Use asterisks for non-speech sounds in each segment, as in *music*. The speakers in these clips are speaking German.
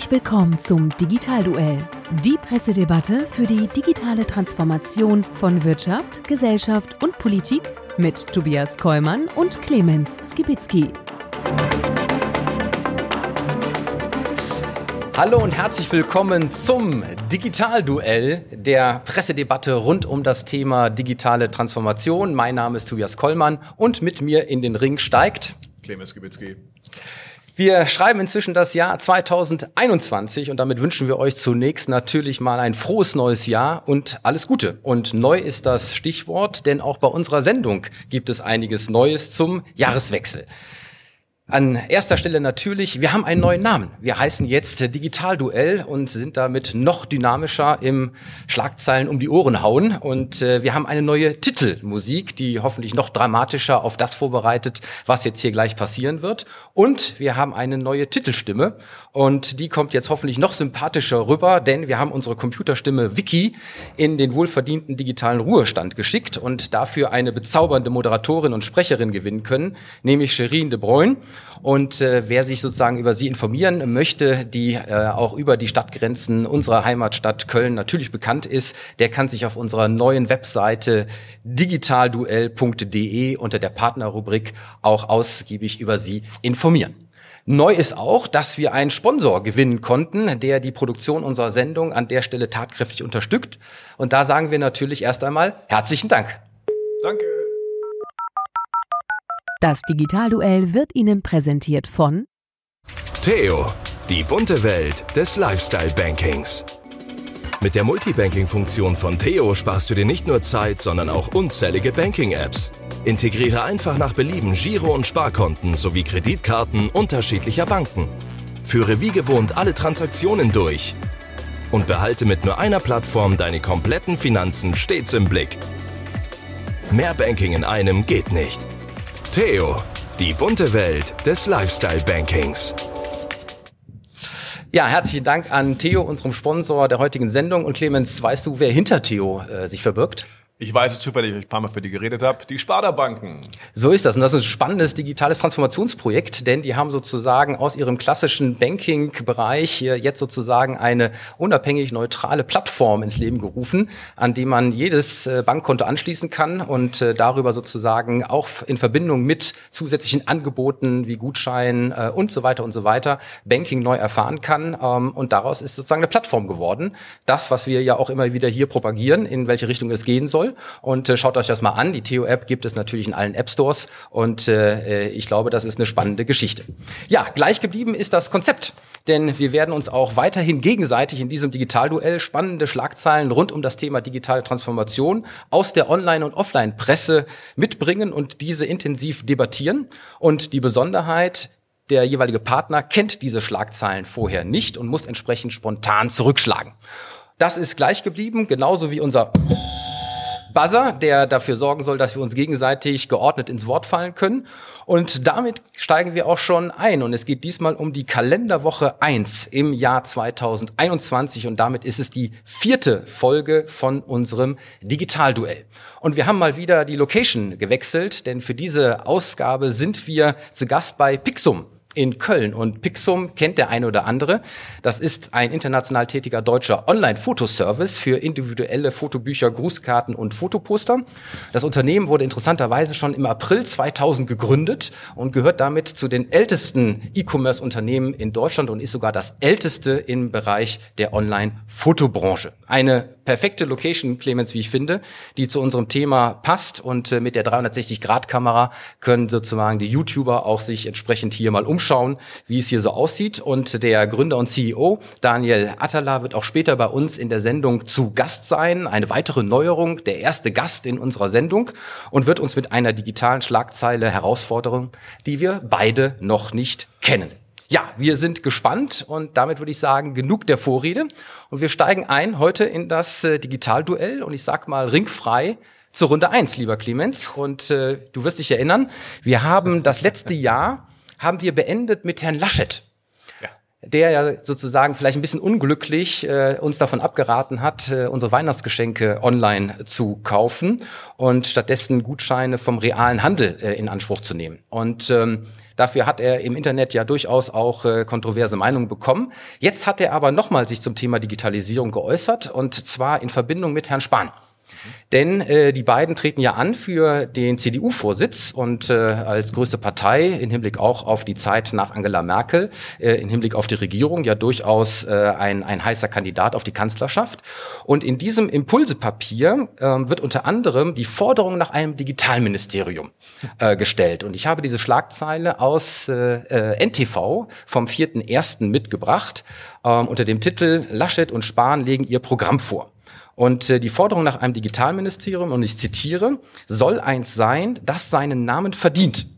Herzlich willkommen zum Digitalduell, die Pressedebatte für die digitale Transformation von Wirtschaft, Gesellschaft und Politik mit Tobias Kollmann und Clemens Skibitzky. Hallo und herzlich willkommen zum Digitalduell, der Pressedebatte rund um das Thema digitale Transformation. Mein Name ist Tobias Kollmann und mit mir in den Ring steigt Clemens Skibitzky. Wir schreiben inzwischen das Jahr 2021 und damit wünschen wir euch zunächst natürlich mal ein frohes neues Jahr und alles Gute. Und neu ist das Stichwort, denn auch bei unserer Sendung gibt es einiges Neues zum Jahreswechsel. An erster Stelle natürlich, wir haben einen neuen Namen. Wir heißen jetzt Digitalduell und sind damit noch dynamischer im Schlagzeilen um die Ohren hauen. Und äh, wir haben eine neue Titelmusik, die hoffentlich noch dramatischer auf das vorbereitet, was jetzt hier gleich passieren wird. Und wir haben eine neue Titelstimme und die kommt jetzt hoffentlich noch sympathischer rüber, denn wir haben unsere Computerstimme Vicky in den wohlverdienten digitalen Ruhestand geschickt und dafür eine bezaubernde Moderatorin und Sprecherin gewinnen können, nämlich Sherin de Bruyne. Und äh, wer sich sozusagen über sie informieren möchte, die äh, auch über die Stadtgrenzen unserer Heimatstadt Köln natürlich bekannt ist, der kann sich auf unserer neuen Webseite digitalduell.de unter der Partnerrubrik auch ausgiebig über sie informieren. Neu ist auch, dass wir einen Sponsor gewinnen konnten, der die Produktion unserer Sendung an der Stelle tatkräftig unterstützt. Und da sagen wir natürlich erst einmal herzlichen Dank. Danke. Das Digitalduell wird Ihnen präsentiert von Theo, die bunte Welt des Lifestyle-Bankings. Mit der Multibanking-Funktion von Theo sparst du dir nicht nur Zeit, sondern auch unzählige Banking-Apps. Integriere einfach nach Belieben Giro- und Sparkonten sowie Kreditkarten unterschiedlicher Banken. Führe wie gewohnt alle Transaktionen durch. Und behalte mit nur einer Plattform deine kompletten Finanzen stets im Blick. Mehr Banking in einem geht nicht. Theo, die bunte Welt des Lifestyle-Bankings. Ja, herzlichen Dank an Theo, unserem Sponsor der heutigen Sendung. Und Clemens, weißt du, wer hinter Theo äh, sich verbirgt? Ich weiß es zufällig, weil ich ein paar Mal für die geredet habe. Die Sparda-Banken. So ist das. Und das ist ein spannendes digitales Transformationsprojekt, denn die haben sozusagen aus ihrem klassischen Banking-Bereich jetzt sozusagen eine unabhängig neutrale Plattform ins Leben gerufen, an die man jedes äh, Bankkonto anschließen kann und äh, darüber sozusagen auch in Verbindung mit zusätzlichen Angeboten wie Gutscheinen äh, und so weiter und so weiter Banking neu erfahren kann. Ähm, und daraus ist sozusagen eine Plattform geworden. Das, was wir ja auch immer wieder hier propagieren, in welche Richtung es gehen soll. Und äh, schaut euch das mal an. Die Theo-App gibt es natürlich in allen App-Stores. Und äh, ich glaube, das ist eine spannende Geschichte. Ja, gleich geblieben ist das Konzept. Denn wir werden uns auch weiterhin gegenseitig in diesem Digitalduell spannende Schlagzeilen rund um das Thema digitale Transformation aus der Online- und Offline-Presse mitbringen und diese intensiv debattieren. Und die Besonderheit, der jeweilige Partner kennt diese Schlagzeilen vorher nicht und muss entsprechend spontan zurückschlagen. Das ist gleich geblieben, genauso wie unser Buzzer, der dafür sorgen soll, dass wir uns gegenseitig geordnet ins Wort fallen können. Und damit steigen wir auch schon ein. Und es geht diesmal um die Kalenderwoche 1 im Jahr 2021. Und damit ist es die vierte Folge von unserem Digitalduell. Und wir haben mal wieder die Location gewechselt, denn für diese Ausgabe sind wir zu Gast bei Pixum in Köln. Und Pixum kennt der eine oder andere. Das ist ein international tätiger deutscher Online-Fotoservice für individuelle Fotobücher, Grußkarten und Fotoposter. Das Unternehmen wurde interessanterweise schon im April 2000 gegründet und gehört damit zu den ältesten E-Commerce-Unternehmen in Deutschland und ist sogar das älteste im Bereich der Online-Fotobranche. Eine perfekte Location, Clemens, wie ich finde, die zu unserem Thema passt und äh, mit der 360-Grad-Kamera können sozusagen die YouTuber auch sich entsprechend hier mal umschauen, wie es hier so aussieht. Und der Gründer und CEO Daniel Attala wird auch später bei uns in der Sendung zu Gast sein. Eine weitere Neuerung, der erste Gast in unserer Sendung und wird uns mit einer digitalen Schlagzeile herausfordern, die wir beide noch nicht kennen. Ja, wir sind gespannt und damit würde ich sagen, genug der Vorrede. Und wir steigen ein heute in das äh, Digitalduell und ich sag mal ringfrei zur Runde eins, lieber Clemens. Und äh, du wirst dich erinnern, wir haben das letzte Jahr haben wir beendet mit Herrn Laschet. Der ja sozusagen vielleicht ein bisschen unglücklich äh, uns davon abgeraten hat, äh, unsere Weihnachtsgeschenke online zu kaufen und stattdessen Gutscheine vom realen Handel äh, in Anspruch zu nehmen. Und ähm, dafür hat er im Internet ja durchaus auch äh, kontroverse Meinungen bekommen. Jetzt hat er aber nochmal sich zum Thema Digitalisierung geäußert und zwar in Verbindung mit Herrn Spahn. Denn äh, die beiden treten ja an für den CDU-Vorsitz und äh, als größte Partei in Hinblick auch auf die Zeit nach Angela Merkel, äh, in Hinblick auf die Regierung ja durchaus äh, ein, ein heißer Kandidat auf die Kanzlerschaft. Und in diesem Impulsepapier äh, wird unter anderem die Forderung nach einem Digitalministerium äh, gestellt. Und ich habe diese Schlagzeile aus äh, äh NTV vom 4.1. mitgebracht äh, unter dem Titel Laschet und Spahn legen ihr Programm vor. Und äh, die Forderung nach einem Digitalministerium, und ich zitiere, soll eins sein, das seinen Namen verdient.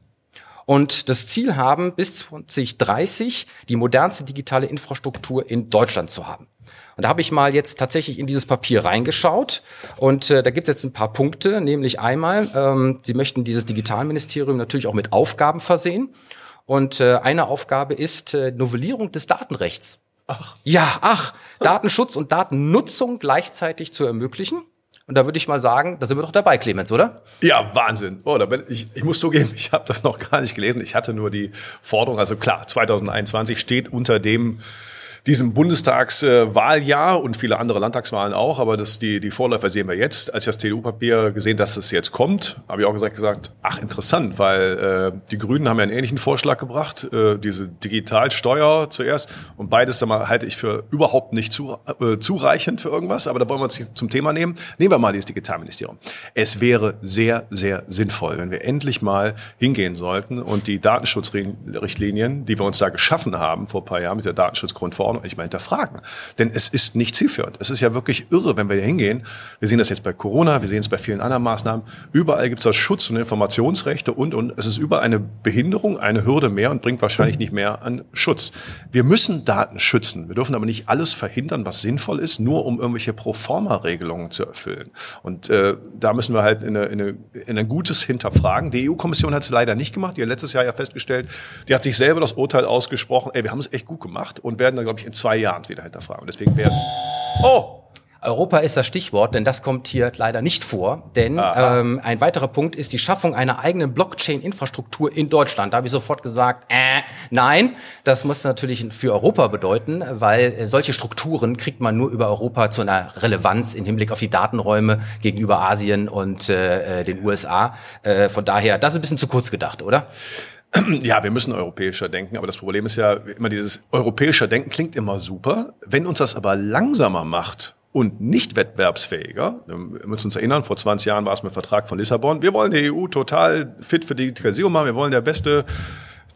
Und das Ziel haben, bis 2030 die modernste digitale Infrastruktur in Deutschland zu haben. Und da habe ich mal jetzt tatsächlich in dieses Papier reingeschaut und äh, da gibt es jetzt ein paar Punkte, nämlich einmal, ähm, Sie möchten dieses Digitalministerium natürlich auch mit Aufgaben versehen. Und äh, eine Aufgabe ist äh, Novellierung des Datenrechts. Ach. Ja, ach, Datenschutz und Datennutzung gleichzeitig zu ermöglichen. Und da würde ich mal sagen, da sind wir doch dabei, Clemens, oder? Ja, Wahnsinn. Oh, da bin ich, ich muss zugeben, ich habe das noch gar nicht gelesen. Ich hatte nur die Forderung, also klar, 2021 steht unter dem diesem Bundestagswahljahr und viele andere Landtagswahlen auch, aber das, die, die Vorläufer sehen wir jetzt. Als ich das TDU-Papier gesehen, dass es jetzt kommt, habe ich auch gesagt, gesagt, ach interessant, weil äh, die Grünen haben ja einen ähnlichen Vorschlag gebracht, äh, diese Digitalsteuer zuerst und beides sag mal, halte ich für überhaupt nicht zu, äh, zureichend für irgendwas, aber da wollen wir uns zum Thema nehmen. Nehmen wir mal dieses Digitalministerium. Es wäre sehr, sehr sinnvoll, wenn wir endlich mal hingehen sollten und die Datenschutzrichtlinien, die wir uns da geschaffen haben vor ein paar Jahren mit der Datenschutzgrundverordnung, Ordnung nicht mal hinterfragen. Denn es ist nicht zielführend. Es ist ja wirklich irre, wenn wir hier hingehen. Wir sehen das jetzt bei Corona, wir sehen es bei vielen anderen Maßnahmen. Überall gibt es das Schutz- und Informationsrechte und, und es ist überall eine Behinderung, eine Hürde mehr und bringt wahrscheinlich nicht mehr an Schutz. Wir müssen Daten schützen. Wir dürfen aber nicht alles verhindern, was sinnvoll ist, nur um irgendwelche Proforma-Regelungen zu erfüllen. Und äh, da müssen wir halt in, eine, in, eine, in ein gutes Hinterfragen. Die EU-Kommission hat es leider nicht gemacht. Die hat letztes Jahr ja festgestellt, die hat sich selber das Urteil ausgesprochen, ey, wir haben es echt gut gemacht und werden da, glaube ich, ich, in zwei Jahren wieder hinterfragen. Und deswegen wäre es. Oh! Europa ist das Stichwort, denn das kommt hier leider nicht vor. Denn ähm, ein weiterer Punkt ist die Schaffung einer eigenen Blockchain-Infrastruktur in Deutschland. Da habe ich sofort gesagt, äh, nein, das muss natürlich für Europa bedeuten, weil äh, solche Strukturen kriegt man nur über Europa zu einer Relevanz im Hinblick auf die Datenräume gegenüber Asien und äh, äh den USA. Äh, von daher, das ist ein bisschen zu kurz gedacht, oder? Ja, wir müssen europäischer denken, aber das Problem ist ja immer dieses europäischer Denken klingt immer super. Wenn uns das aber langsamer macht und nicht wettbewerbsfähiger, wir müssen uns erinnern, vor 20 Jahren war es mit Vertrag von Lissabon, wir wollen die EU total fit für Digitalisierung machen, wir wollen der beste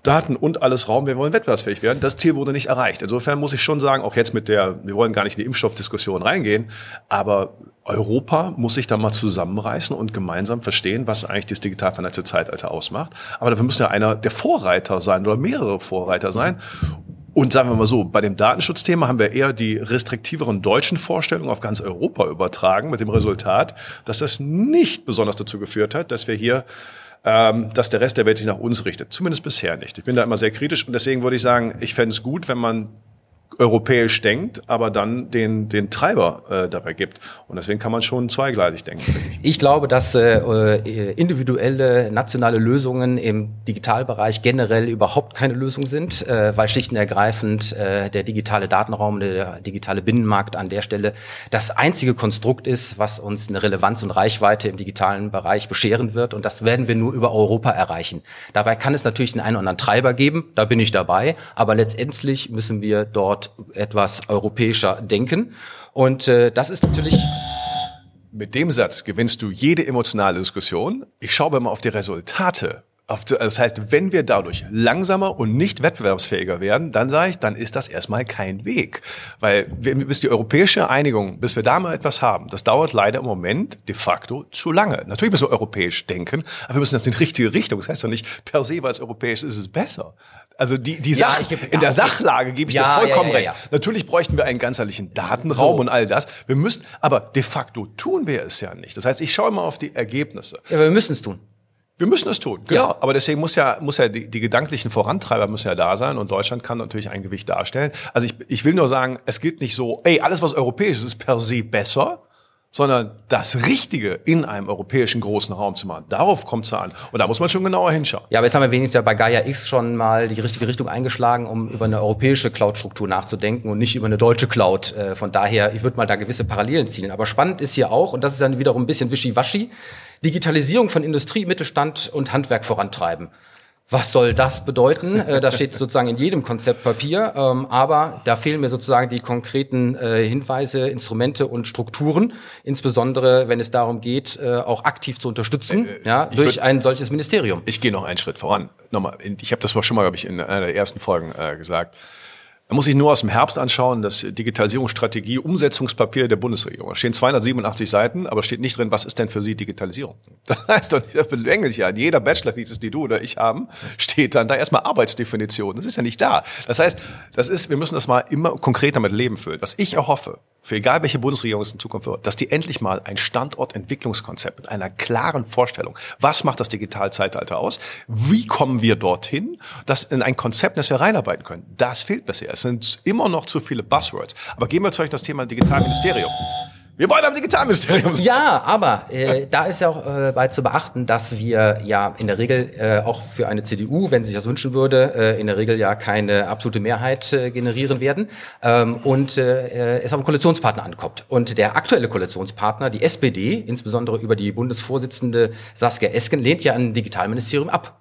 Daten und alles Raum, wir wollen wettbewerbsfähig werden. Das Ziel wurde nicht erreicht. Insofern muss ich schon sagen, auch jetzt mit der, wir wollen gar nicht in die Impfstoffdiskussion reingehen, aber Europa muss sich da mal zusammenreißen und gemeinsam verstehen, was eigentlich das digital vernetzte Zeitalter ausmacht. Aber dafür müssen ja einer der Vorreiter sein oder mehrere Vorreiter sein. Und sagen wir mal so, bei dem Datenschutzthema haben wir eher die restriktiveren deutschen Vorstellungen auf ganz Europa übertragen, mit dem Resultat, dass das nicht besonders dazu geführt hat, dass wir hier ähm, dass der Rest der Welt sich nach uns richtet. Zumindest bisher nicht. Ich bin da immer sehr kritisch und deswegen würde ich sagen, ich fände es gut, wenn man europäisch denkt, aber dann den, den Treiber äh, dabei gibt. Und deswegen kann man schon zweigleisig denken. Ich. ich glaube, dass äh, äh, individuelle nationale Lösungen im Digitalbereich generell überhaupt keine Lösung sind, äh, weil schlicht und ergreifend äh, der digitale Datenraum, der digitale Binnenmarkt an der Stelle das einzige Konstrukt ist, was uns eine Relevanz und Reichweite im digitalen Bereich bescheren wird. Und das werden wir nur über Europa erreichen. Dabei kann es natürlich den einen oder anderen Treiber geben, da bin ich dabei, aber letztendlich müssen wir dort etwas europäischer denken. Und äh, das ist natürlich mit dem Satz gewinnst du jede emotionale Diskussion. Ich schaue mal auf die Resultate das heißt, wenn wir dadurch langsamer und nicht wettbewerbsfähiger werden, dann sage ich, dann ist das erstmal kein Weg. Weil bis die europäische Einigung, bis wir da mal etwas haben, das dauert leider im Moment de facto zu lange. Natürlich müssen wir europäisch denken, aber wir müssen das in die richtige Richtung. Das heißt doch nicht, per se, weil es europäisch ist, ist es besser. Also die, die ja, Sach, geb, in der Sachlage gebe ich ja, dir vollkommen ja, recht. Natürlich bräuchten wir einen ganzheitlichen Datenraum so. und all das. Wir müssten, aber de facto tun wir es ja nicht. Das heißt, ich schaue mal auf die Ergebnisse. Ja, aber wir müssen es tun. Wir müssen es tun, genau. Ja. Aber deswegen muss ja, muss ja die, die gedanklichen Vorantreiber müssen ja da sein und Deutschland kann natürlich ein Gewicht darstellen. Also ich, ich will nur sagen, es gilt nicht so, ey, alles was europäisch ist, ist per se besser, sondern das Richtige in einem europäischen großen Raum zu machen. Darauf kommt es an. Und da muss man schon genauer hinschauen. Ja, aber jetzt haben wir wenigstens ja bei Gaia X schon mal die richtige Richtung eingeschlagen, um über eine europäische Cloud-Struktur nachzudenken und nicht über eine deutsche Cloud. Äh, von daher, ich würde mal da gewisse Parallelen ziehen. Aber spannend ist hier auch, und das ist dann wiederum ein bisschen wischiwaschi, Digitalisierung von Industrie, Mittelstand und Handwerk vorantreiben. Was soll das bedeuten? Äh, das steht sozusagen in jedem Konzeptpapier, ähm, aber da fehlen mir sozusagen die konkreten äh, Hinweise, Instrumente und Strukturen, insbesondere wenn es darum geht, äh, auch aktiv zu unterstützen, äh, ja, durch würd, ein solches Ministerium. Ich gehe noch einen Schritt voran. Nochmal, ich habe das schon mal, glaube ich, in einer der ersten Folgen äh, gesagt. Man muss sich nur aus dem Herbst anschauen, das Digitalisierungsstrategie, Umsetzungspapier der Bundesregierung. Da stehen 287 Seiten, aber steht nicht drin, was ist denn für Sie Digitalisierung? *laughs* Das heißt doch nicht, das belänglich ja. In jeder Bachelor-Thesis, die du oder ich haben, steht dann da erstmal Arbeitsdefinition. Das ist ja nicht da. Das heißt, das ist, wir müssen das mal immer konkreter mit Leben füllen. Was ich auch hoffe, für egal welche Bundesregierung es in Zukunft wird, dass die endlich mal ein Standortentwicklungskonzept mit einer klaren Vorstellung, was macht das Digitalzeitalter aus, wie kommen wir dorthin, das in ein Konzept, das wir reinarbeiten können. Das fehlt bisher. Es sind immer noch zu viele Buzzwords. Aber gehen wir zu euch das Thema Digitalministerium. Wir wollen am Digitalministerium. Ja, aber äh, da ist ja auch äh, bei zu beachten, dass wir ja in der Regel äh, auch für eine CDU, wenn sie sich das wünschen würde, äh, in der Regel ja keine absolute Mehrheit äh, generieren werden ähm, und äh, es auf den Koalitionspartner ankommt. Und der aktuelle Koalitionspartner, die SPD, insbesondere über die Bundesvorsitzende Saskia Esken, lehnt ja ein Digitalministerium ab.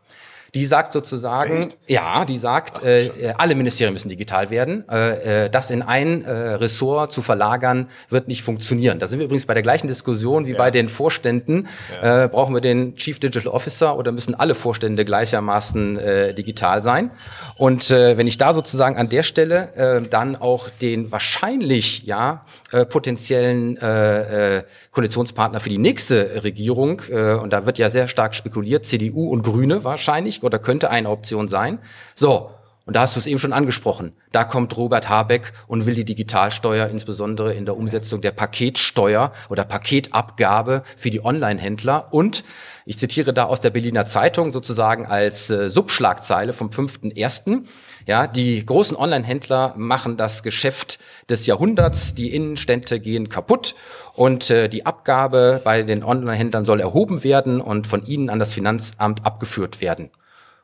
Die sagt sozusagen, Echt? ja, die sagt, äh, äh, alle Ministerien müssen digital werden. Äh, äh, das in ein äh, Ressort zu verlagern, wird nicht funktionieren. Da sind wir übrigens bei der gleichen Diskussion wie ja. bei den Vorständen. Ja. Äh, brauchen wir den Chief Digital Officer oder müssen alle Vorstände gleichermaßen äh, digital sein? Und äh, wenn ich da sozusagen an der Stelle äh, dann auch den wahrscheinlich ja äh, potenziellen äh, äh, Koalitionspartner für die nächste Regierung, äh, und da wird ja sehr stark spekuliert, CDU und Grüne wahrscheinlich oder könnte eine Option sein. So, und da hast du es eben schon angesprochen. Da kommt Robert Habeck und will die Digitalsteuer insbesondere in der Umsetzung der Paketsteuer oder Paketabgabe für die Online-Händler und ich zitiere da aus der Berliner Zeitung sozusagen als äh, Subschlagzeile vom 5.1. Ja, die großen Online-Händler machen das Geschäft des Jahrhunderts, die Innenstädte gehen kaputt und äh, die Abgabe bei den Online-Händlern soll erhoben werden und von ihnen an das Finanzamt abgeführt werden.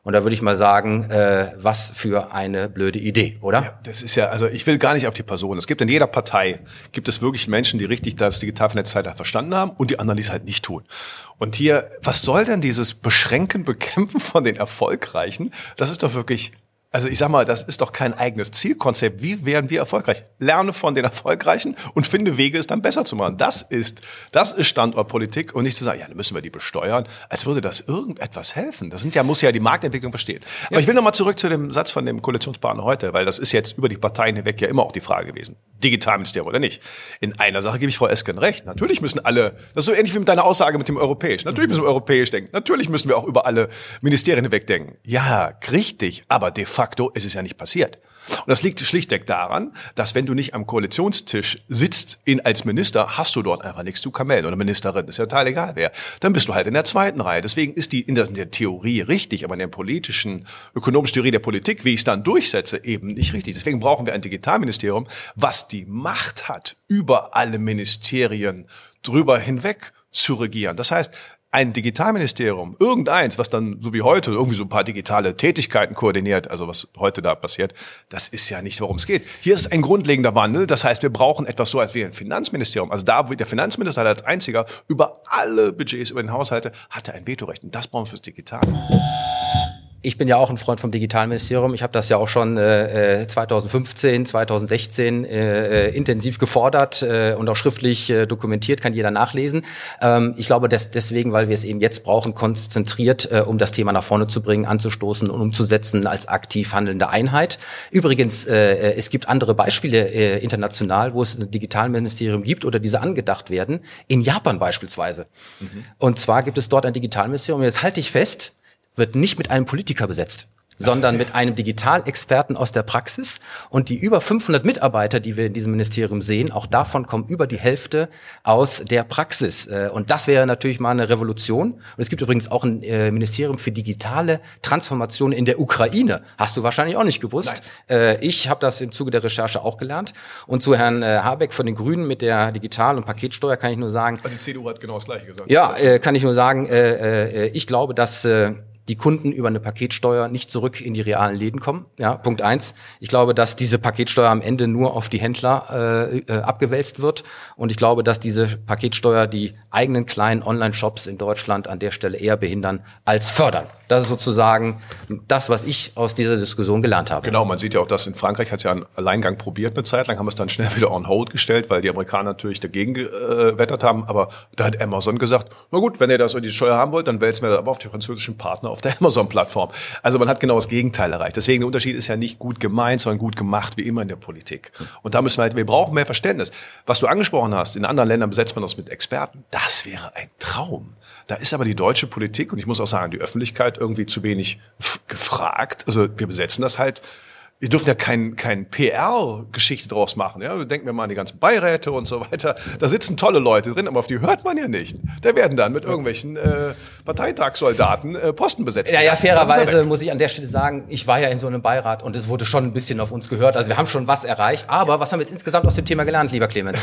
Und da würde ich mal sagen, äh, was für eine blöde Idee, oder? Ja, das ist ja, also ich will gar nicht auf die Person. Es gibt in jeder Partei, gibt es wirklich Menschen, die richtig das Digitalvernetzzeitalter verstanden haben und die anderen, die es halt nicht tun. Und hier, was soll denn dieses Beschränken, Bekämpfen von den Erfolgreichen? Das ist doch wirklich also ich sag mal, das ist doch kein eigenes Zielkonzept. Wie werden wir erfolgreich? Lerne von den Erfolgreichen und finde Wege, es dann besser zu machen. Das ist, das ist Standortpolitik und nicht zu sagen, ja, dann müssen wir die besteuern, als würde das irgendetwas helfen. Das sind ja, muss ja die Marktentwicklung verstehen. Aber ja. ich will nochmal zurück zu dem Satz von dem Koalitionspartner heute, weil das ist jetzt über die Parteien hinweg ja immer auch die Frage gewesen. Digitalministerium oder nicht. In einer Sache gebe ich Frau Esken recht. Natürlich müssen alle, das ist so ähnlich wie mit deiner Aussage mit dem Europäisch. Natürlich müssen wir europäisch denken. Natürlich müssen wir auch über alle Ministerien hinweg denken. Ja, richtig. Aber de facto ist es ja nicht passiert. Und das liegt schlichtweg daran, dass wenn du nicht am Koalitionstisch sitzt in, als Minister, hast du dort einfach nichts zu kamellen oder Ministerin. Ist ja total egal wer. Dann bist du halt in der zweiten Reihe. Deswegen ist die in der, in der Theorie richtig, aber in der politischen, ökonomischen Theorie der Politik, wie ich es dann durchsetze, eben nicht richtig. Deswegen brauchen wir ein Digitalministerium, was die Macht hat, über alle Ministerien drüber hinweg zu regieren. Das heißt, ein Digitalministerium, irgendeins, was dann so wie heute irgendwie so ein paar digitale Tätigkeiten koordiniert, also was heute da passiert, das ist ja nicht, worum es geht. Hier ist ein grundlegender Wandel. Das heißt, wir brauchen etwas so als wie ein Finanzministerium. Also da wird der Finanzminister als einziger über alle Budgets, über den Haushalte, hatte ein Vetorecht. Und das brauchen wir fürs Digitale. Ich bin ja auch ein Freund vom Digitalministerium. Ich habe das ja auch schon äh, 2015, 2016 äh, äh, intensiv gefordert äh, und auch schriftlich äh, dokumentiert, kann jeder nachlesen. Ähm, ich glaube, dass deswegen, weil wir es eben jetzt brauchen, konzentriert, äh, um das Thema nach vorne zu bringen, anzustoßen und umzusetzen als aktiv handelnde Einheit. Übrigens, äh, äh, es gibt andere Beispiele äh, international, wo es ein Digitalministerium gibt oder diese angedacht werden. In Japan beispielsweise. Mhm. Und zwar gibt es dort ein Digitalministerium. Jetzt halte ich fest, wird nicht mit einem Politiker besetzt. sondern mit einem Digitalexperten aus der Praxis. Und die über 500 Mitarbeiter, die wir in diesem Ministerium sehen, auch davon kommen über die Hälfte aus der Praxis. Äh, und das wäre natürlich mal eine Revolution. Und es gibt übrigens auch ein äh, Ministerium für digitale Transformation in der Ukraine. Hast du wahrscheinlich auch nicht gewusst. Nein. Äh, ich habe das im Zuge der Recherche auch gelernt. Und zu Herrn Habeck von den Grünen mit der Digital- und Paketsteuer kann ich nur sagen. Also die CDU hat genau das Gleiche gesagt. Ja, kann ich nur sagen, ich glaube, dass die Kunden über eine Paketsteuer nicht zurück in die realen Läden kommen. Ja, Punkt eins. Ich glaube, dass diese Paketsteuer am Ende nur auf die Händler äh, äh, abgewälzt wird. Und ich glaube, dass diese Paketsteuer die eigenen kleinen Online-Shops in Deutschland an der Stelle eher behindern als fördern. Das ist sozusagen das, was ich aus dieser Diskussion gelernt habe. Genau, man sieht ja auch, dass in Frankreich hat es ja einen Alleingang probiert eine Zeit lang, haben es dann schnell *laughs* wieder on hold gestellt, weil die Amerikaner natürlich dagegen gewettert haben. Aber da hat Amazon gesagt, na gut, wenn ihr das die Steuer haben wollt, dann wälzen wir das aber auf die französischen Partner auf der *laughs* Amazon-Plattform. Also man hat genau das Gegenteil erreicht. Deswegen der Unterschied ist ja nicht gut gemeint, sondern gut gemacht, wie immer in der Politik. Und da müssen wir halt, wir brauchen mehr Verständnis. Was du angesprochen hast, in anderen Ländern besetzt man das mit Experten. Das wäre ein Traum. Da ist aber die deutsche Politik und ich muss auch sagen, die Öffentlichkeit irgendwie zu wenig gefragt. Also wir besetzen das halt wir dürfen ja kein, kein PR-Geschichte draus machen. Ja? Denken wir mal an die ganzen Beiräte und so weiter. Da sitzen tolle Leute drin, aber auf die hört man ja nicht. Da werden dann mit irgendwelchen äh, Parteitagssoldaten äh, Posten besetzt. Ja, ja, fairerweise muss ich an der Stelle sagen, ich war ja in so einem Beirat und es wurde schon ein bisschen auf uns gehört. Also wir haben schon was erreicht. Aber was haben wir jetzt insgesamt aus dem Thema gelernt, lieber Clemens?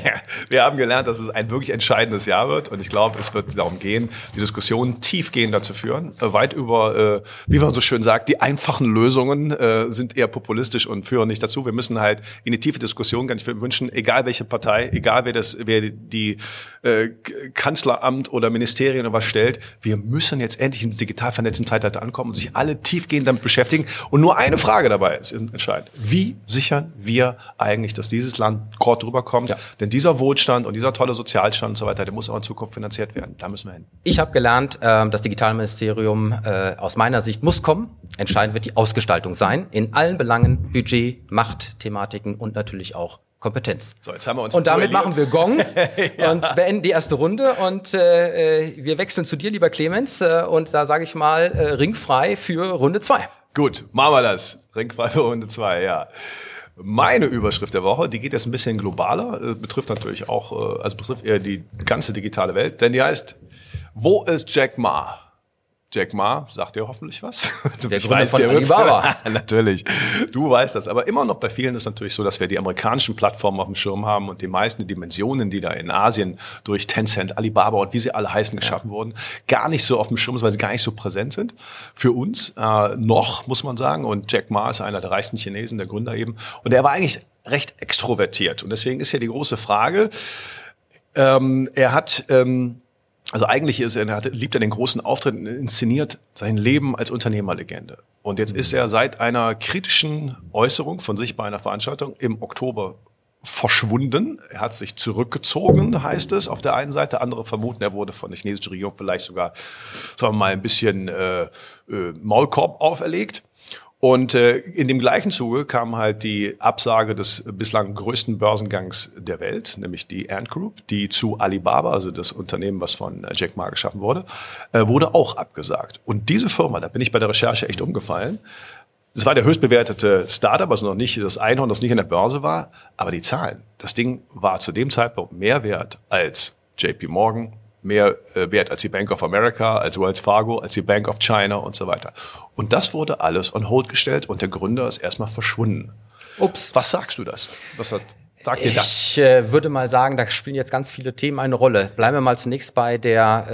*laughs* wir haben gelernt, dass es ein wirklich entscheidendes Jahr wird. Und ich glaube, es wird darum gehen, die Diskussion tiefgehender zu führen. Äh, weit über, äh, wie man so schön sagt, die einfachen Lösungen äh, sind eher populistisch und führen nicht dazu. Wir müssen halt in die tiefe Diskussion gehen. Ich würde wünschen, egal welche Partei, egal wer das, wer die äh, Kanzleramt oder Ministerien oder was stellt, wir müssen jetzt endlich im digital vernetzten Zeitalter ankommen und sich alle tiefgehend damit beschäftigen. Und nur eine Frage dabei ist entscheidend. Wie sichern wir eigentlich, dass dieses Land gerade drüber kommt? Ja. Denn dieser Wohlstand und dieser tolle Sozialstand und so weiter, der muss auch in Zukunft finanziert werden. Da müssen wir hin. Ich habe gelernt, äh, das Digitalministerium äh, aus meiner Sicht muss kommen. Entscheidend wird die Ausgestaltung sein. In allen allen Belangen Budget, Macht, Thematiken und natürlich auch Kompetenz. So, jetzt haben wir uns und damit machen wir Gong *laughs* ja. und beenden die erste Runde und äh, äh, wir wechseln zu dir, lieber Clemens, äh, und da sage ich mal äh, ringfrei für Runde zwei. Gut, machen wir das. Ringfrei für Runde zwei, ja. Meine Überschrift der Woche, die geht jetzt ein bisschen globaler, äh, betrifft natürlich auch, äh, also betrifft eher die ganze digitale Welt, denn die heißt, wo ist Jack Ma? Jack Ma, sagt dir hoffentlich was? *laughs* Der ich Gründer weiß, von Alibaba. *laughs* natürlich. Du weißt das. Aber immer noch bei vielen ist natürlich so, dass wir die amerikanischen Plattformen auf dem Schirm haben und die meisten Dimensionen, die da in Asien durch Tencent, Alibaba und wie sie alle heißen geschaffen ja. wurden, gar nicht so auf dem Schirm sind, weil sie gar nicht so präsent sind. Für uns äh, noch, muss man sagen. Und Jack Ma ist einer der reichsten Chinesen, der Gründer eben. Und er war eigentlich recht extrovertiert. Und deswegen ist ja die große Frage, ähm, er hat... Ähm, also eigentlich ist er, er hat, liebt er den großen Auftritt, inszeniert sein Leben als Unternehmerlegende. Und jetzt ist er seit einer kritischen Äußerung von sich bei einer Veranstaltung im Oktober verschwunden. Er hat sich zurückgezogen, heißt es auf der einen Seite. Andere vermuten, er wurde von der chinesischen Regierung vielleicht sogar, sagen wir mal, ein bisschen äh, äh, Maulkorb auferlegt. Und äh, in dem gleichen Zuge kam halt die Absage des bislang größten Börsengangs der Welt, nämlich die Ant Group, die zu Alibaba, also das Unternehmen, was von Jack Ma geschaffen wurde, äh, wurde auch abgesagt. Und diese Firma, da bin ich bei der Recherche echt umgefallen, es war der höchst bewertete Startup, also noch nicht das Einhorn, das nicht in der Börse war, aber die Zahlen. Das Ding war zu dem Zeitpunkt mehr wert als JP Morgan, mehr äh, wert als die Bank of America, als Wells Fargo, als die Bank of China und so weiter. Und das wurde alles on hold gestellt und der Gründer ist erstmal verschwunden. Ups. Was sagst du das? Was hat Sagt dir das? Ich äh, würde mal sagen, da spielen jetzt ganz viele Themen eine Rolle. Bleiben wir mal zunächst bei der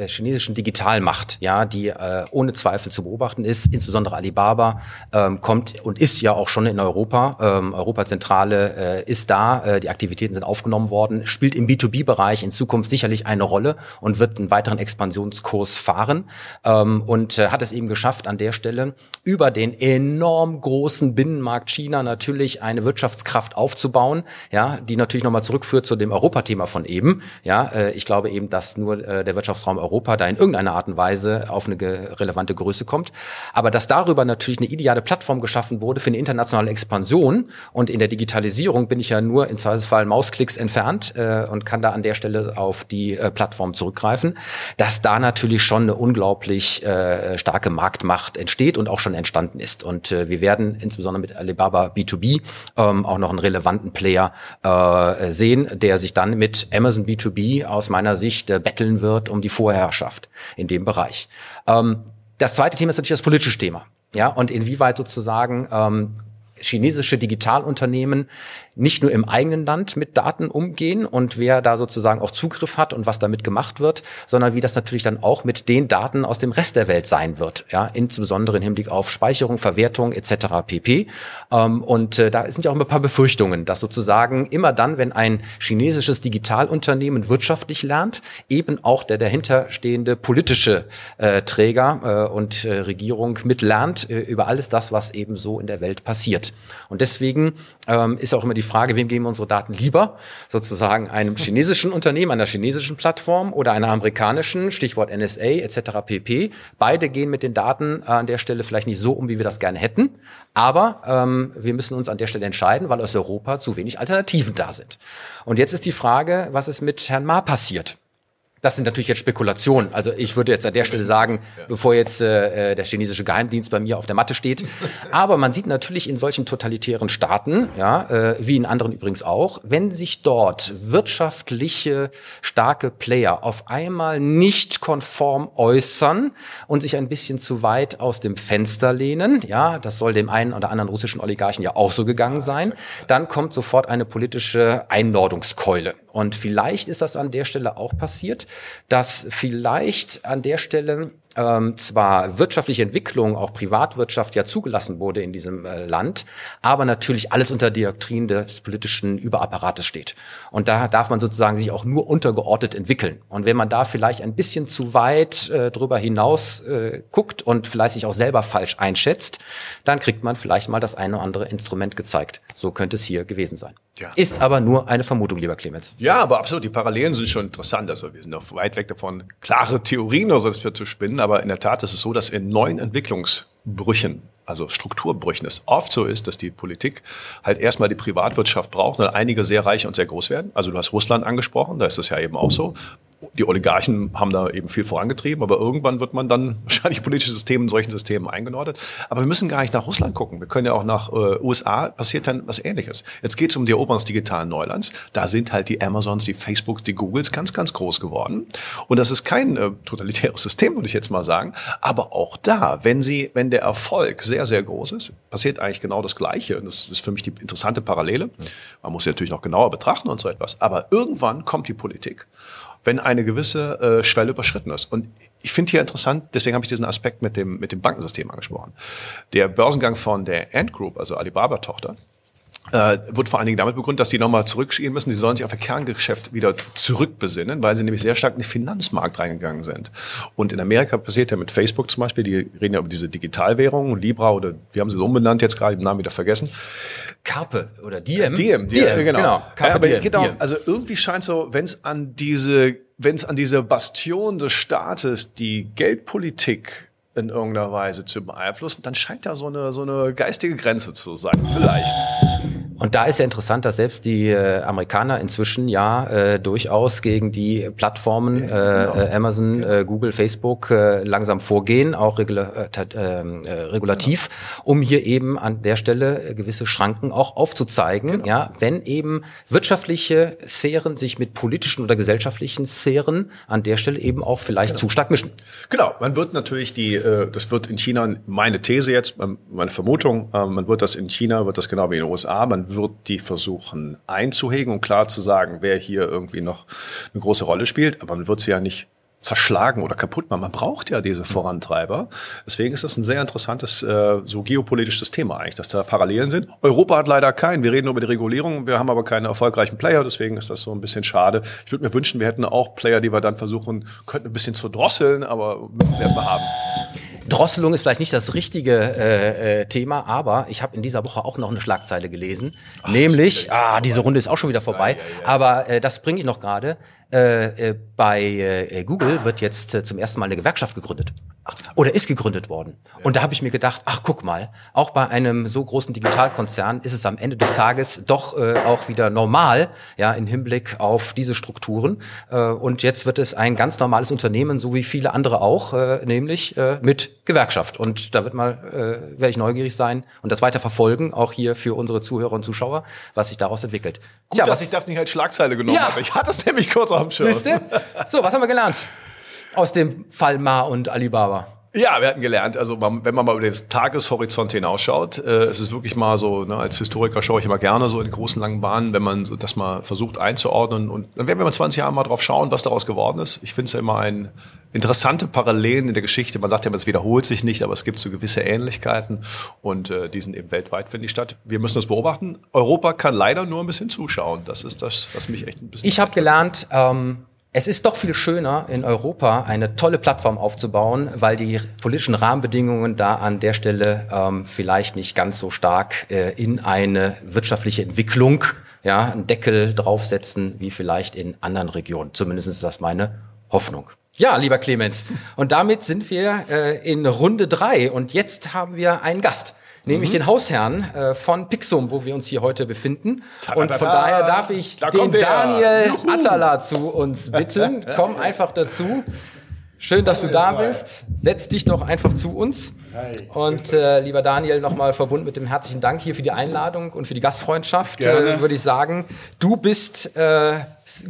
äh, chinesischen Digitalmacht, ja, die äh, ohne Zweifel zu beobachten ist. Insbesondere Alibaba ähm, kommt und ist ja auch schon in Europa. Ähm, Europazentrale äh, ist da, äh, die Aktivitäten sind aufgenommen worden, spielt im B2B-Bereich in Zukunft sicherlich eine Rolle und wird einen weiteren Expansionskurs fahren ähm, und äh, hat es eben geschafft, an der Stelle über den enorm großen Binnenmarkt China natürlich eine Wirtschaftskraft aufzubauen ja, die natürlich nochmal zurückführt zu dem Europathema von eben. Ja, äh, ich glaube eben, dass nur äh, der Wirtschaftsraum Europa da in irgendeiner Art und Weise auf eine relevante Größe kommt. Aber dass darüber natürlich eine ideale Plattform geschaffen wurde für eine internationale Expansion und in der Digitalisierung bin ich ja nur im Zweifelsfall Mausklicks entfernt äh, und kann da an der Stelle auf die äh, Plattform zurückgreifen, dass da natürlich schon eine unglaublich äh, starke Marktmacht entsteht und auch schon entstanden ist. Und äh, wir werden insbesondere mit Alibaba B2B ähm, auch noch einen relevanten Player äh, sehen, der sich dann mit Amazon B2B aus meiner Sicht äh, betteln wird um die Vorherrschaft in dem Bereich. Ähm, das zweite Thema ist natürlich das politische Thema. Ja, und inwieweit sozusagen ähm, chinesische Digitalunternehmen nicht nur im eigenen Land mit Daten umgehen und wer da sozusagen auch Zugriff hat und was damit gemacht wird, sondern wie das natürlich dann auch mit den Daten aus dem Rest der Welt sein wird, ja, insbesondere im Hinblick auf Speicherung, Verwertung etc. pp. Ähm, und äh, da sind ja auch ein paar Befürchtungen, dass sozusagen immer dann, wenn ein chinesisches Digitalunternehmen wirtschaftlich lernt, eben auch der dahinterstehende politische äh, Träger äh, und Regierung mitlernt über alles das, was eben so in der Welt passiert. Und deswegen ähm, ist auch immer die Frage, wem geben wir unsere Daten lieber? Sozusagen einem chinesischen Unternehmen, einer chinesischen Plattform oder einer amerikanischen, Stichwort NSA etc. pp. Beide gehen mit den Daten an der Stelle vielleicht nicht so um, wie wir das gerne hätten. Aber ähm, wir müssen uns an der Stelle entscheiden, weil aus Europa zu wenig Alternativen da sind. Und jetzt ist die Frage, was ist mit Herrn Ma passiert? Das sind natürlich jetzt Spekulationen. Also ich würde jetzt an der Stelle sagen, bevor jetzt äh, der chinesische Geheimdienst bei mir auf der Matte steht. *laughs* Aber man sieht natürlich in solchen totalitären Staaten, ja, äh, wie in anderen übrigens auch, wenn sich dort wirtschaftliche starke Player auf einmal nicht konform äußern und sich ein bisschen zu weit aus dem Fenster lehnen, ja, das soll dem einen oder anderen russischen Oligarchen ja auch so gegangen sein, dann kommt sofort eine politische Einordungskeule. Und vielleicht ist das an der Stelle auch passiert, dass vielleicht an der Stelle ähm, zwar wirtschaftliche Entwicklung, auch Privatwirtschaft ja zugelassen wurde in diesem äh, Land, aber natürlich alles unter der Doktrin des politischen Überapparates steht. Und da darf man sozusagen sich auch nur untergeordnet entwickeln. Und wenn man da vielleicht ein bisschen zu weit äh, drüber hinaus äh, guckt und vielleicht sich auch selber falsch einschätzt, dann kriegt man vielleicht mal das eine oder andere Instrument gezeigt. So könnte es hier gewesen sein. Ja. Ist aber nur eine Vermutung, lieber Clemens. Ja, aber absolut. Die Parallelen sind schon interessant. Also wir sind noch weit weg davon, klare Theorien oder so für zu spinnen. Aber in der Tat ist es so, dass in neuen Entwicklungsbrüchen, also Strukturbrüchen, es oft so ist, dass die Politik halt erstmal die Privatwirtschaft braucht und einige sehr reich und sehr groß werden. Also du hast Russland angesprochen, da ist es ja eben auch so die Oligarchen haben da eben viel vorangetrieben, aber irgendwann wird man dann *laughs* wahrscheinlich politische Systeme in solchen Systemen eingenordet. Aber wir müssen gar nicht nach Russland gucken. Wir können ja auch nach äh, USA, passiert dann was Ähnliches. Jetzt geht es um die Eroberung des digitalen Neulands. Da sind halt die Amazons, die Facebooks, die Googles ganz, ganz groß geworden. Und das ist kein äh, totalitäres System, würde ich jetzt mal sagen. Aber auch da, wenn sie, wenn der Erfolg sehr, sehr groß ist, passiert eigentlich genau das Gleiche. Und das ist für mich die interessante Parallele. Man muss sie natürlich noch genauer betrachten und so etwas. Aber irgendwann kommt die Politik wenn eine gewisse äh, Schwelle überschritten ist. Und ich finde hier interessant, deswegen habe ich diesen Aspekt mit dem, mit dem Bankensystem angesprochen. Der Börsengang von der Ant Group, also Alibaba-Tochter, äh, wird vor allen Dingen damit begründet, dass die nochmal zurückgehen müssen. Die sollen sich auf ihr Kerngeschäft wieder zurückbesinnen, weil sie nämlich sehr stark in den Finanzmarkt reingegangen sind. Und in Amerika passiert ja mit Facebook zum Beispiel, die reden ja über diese Digitalwährung, Libra oder wir haben sie so umbenannt jetzt gerade, den Namen wieder vergessen. Carpe oder Diem. Diem, Diem, genau. genau. Carpe ja, aber Diem, genau, Diem. also irgendwie scheint so, wenn es an diese, wenn es an diese Bastion des Staates, die Geldpolitik in irgendeiner Weise zu beeinflussen, dann scheint da so eine, so eine geistige Grenze zu sein. Vielleicht. Und da ist ja interessant, dass selbst die äh, Amerikaner inzwischen ja äh, durchaus gegen die Plattformen ja, genau. äh, Amazon, okay. äh, Google, Facebook äh, langsam vorgehen, auch regula äh, ähm, äh, regulativ, genau. um hier eben an der Stelle gewisse Schranken auch aufzuzeigen. Genau. Ja, wenn eben wirtschaftliche Sphären sich mit politischen oder gesellschaftlichen Sphären an der Stelle eben auch vielleicht genau. zu stark mischen. Genau, man wird natürlich die, äh, das wird in China meine These jetzt, meine Vermutung, äh, man wird das in China, wird das genau wie in den USA, man wird die versuchen einzuhegen und klar zu sagen, wer hier irgendwie noch eine große Rolle spielt. Aber man wird sie ja nicht zerschlagen oder kaputt machen. Man braucht ja diese Vorantreiber. Deswegen ist das ein sehr interessantes, äh, so geopolitisches Thema eigentlich, dass da Parallelen sind. Europa hat leider keinen. Wir reden über die Regulierung, wir haben aber keine erfolgreichen Player, deswegen ist das so ein bisschen schade. Ich würde mir wünschen, wir hätten auch Player, die wir dann versuchen könnten, ein bisschen zu drosseln, aber müssen sie erstmal haben. Drosselung ist vielleicht nicht das richtige äh, äh, Thema, aber ich habe in dieser Woche auch noch eine Schlagzeile gelesen, Ach, nämlich, ah, diese Runde ist auch schon wieder vorbei, ja, ja, ja. aber äh, das bringe ich noch gerade. Äh, äh, bei äh, Google wird jetzt äh, zum ersten Mal eine Gewerkschaft gegründet. Oder ist gegründet worden. Ja. Und da habe ich mir gedacht, ach guck mal, auch bei einem so großen Digitalkonzern ist es am Ende des Tages doch äh, auch wieder normal, ja, im Hinblick auf diese Strukturen. Äh, und jetzt wird es ein ganz normales Unternehmen, so wie viele andere auch, äh, nämlich äh, mit Gewerkschaft. Und da wird mal, äh, werde ich neugierig sein und das weiter verfolgen, auch hier für unsere Zuhörer und Zuschauer, was sich daraus entwickelt. Gut, Tja, dass ich das nicht als Schlagzeile genommen ja. habe. Ich hatte es nämlich kurz Schirm. Siehste? So, was haben wir gelernt aus dem Fall Ma und Alibaba? Ja, wir hatten gelernt, also wenn man mal über den Tageshorizont hinausschaut, äh, es ist wirklich mal so, ne, als Historiker schaue ich immer gerne so in großen langen Bahnen, wenn man so das mal versucht einzuordnen und dann werden wir mal 20 Jahre mal drauf schauen, was daraus geworden ist. Ich finde es ja immer ein interessante Parallelen in der Geschichte. Man sagt ja, es wiederholt sich nicht, aber es gibt so gewisse Ähnlichkeiten und äh, die sind eben weltweit, finde ich, statt. Wir müssen das beobachten. Europa kann leider nur ein bisschen zuschauen. Das ist das, was mich echt ein bisschen. Ich habe gelernt, ähm es ist doch viel schöner, in Europa eine tolle Plattform aufzubauen, weil die politischen Rahmenbedingungen da an der Stelle ähm, vielleicht nicht ganz so stark äh, in eine wirtschaftliche Entwicklung, ja, einen Deckel draufsetzen, wie vielleicht in anderen Regionen. Zumindest ist das meine Hoffnung. Ja, lieber Clemens. Und damit sind wir äh, in Runde drei und jetzt haben wir einen Gast nämlich mhm. den Hausherrn äh, von Pixum, wo wir uns hier heute befinden. Und von daher darf ich da den Daniel Juhu. Atala zu uns *laughs* bitten. Komm einfach dazu. Schön, dass du da bist. Setz dich doch einfach zu uns. Und äh, lieber Daniel, nochmal verbunden mit dem herzlichen Dank hier für die Einladung und für die Gastfreundschaft, äh, würde ich sagen. Du bist äh,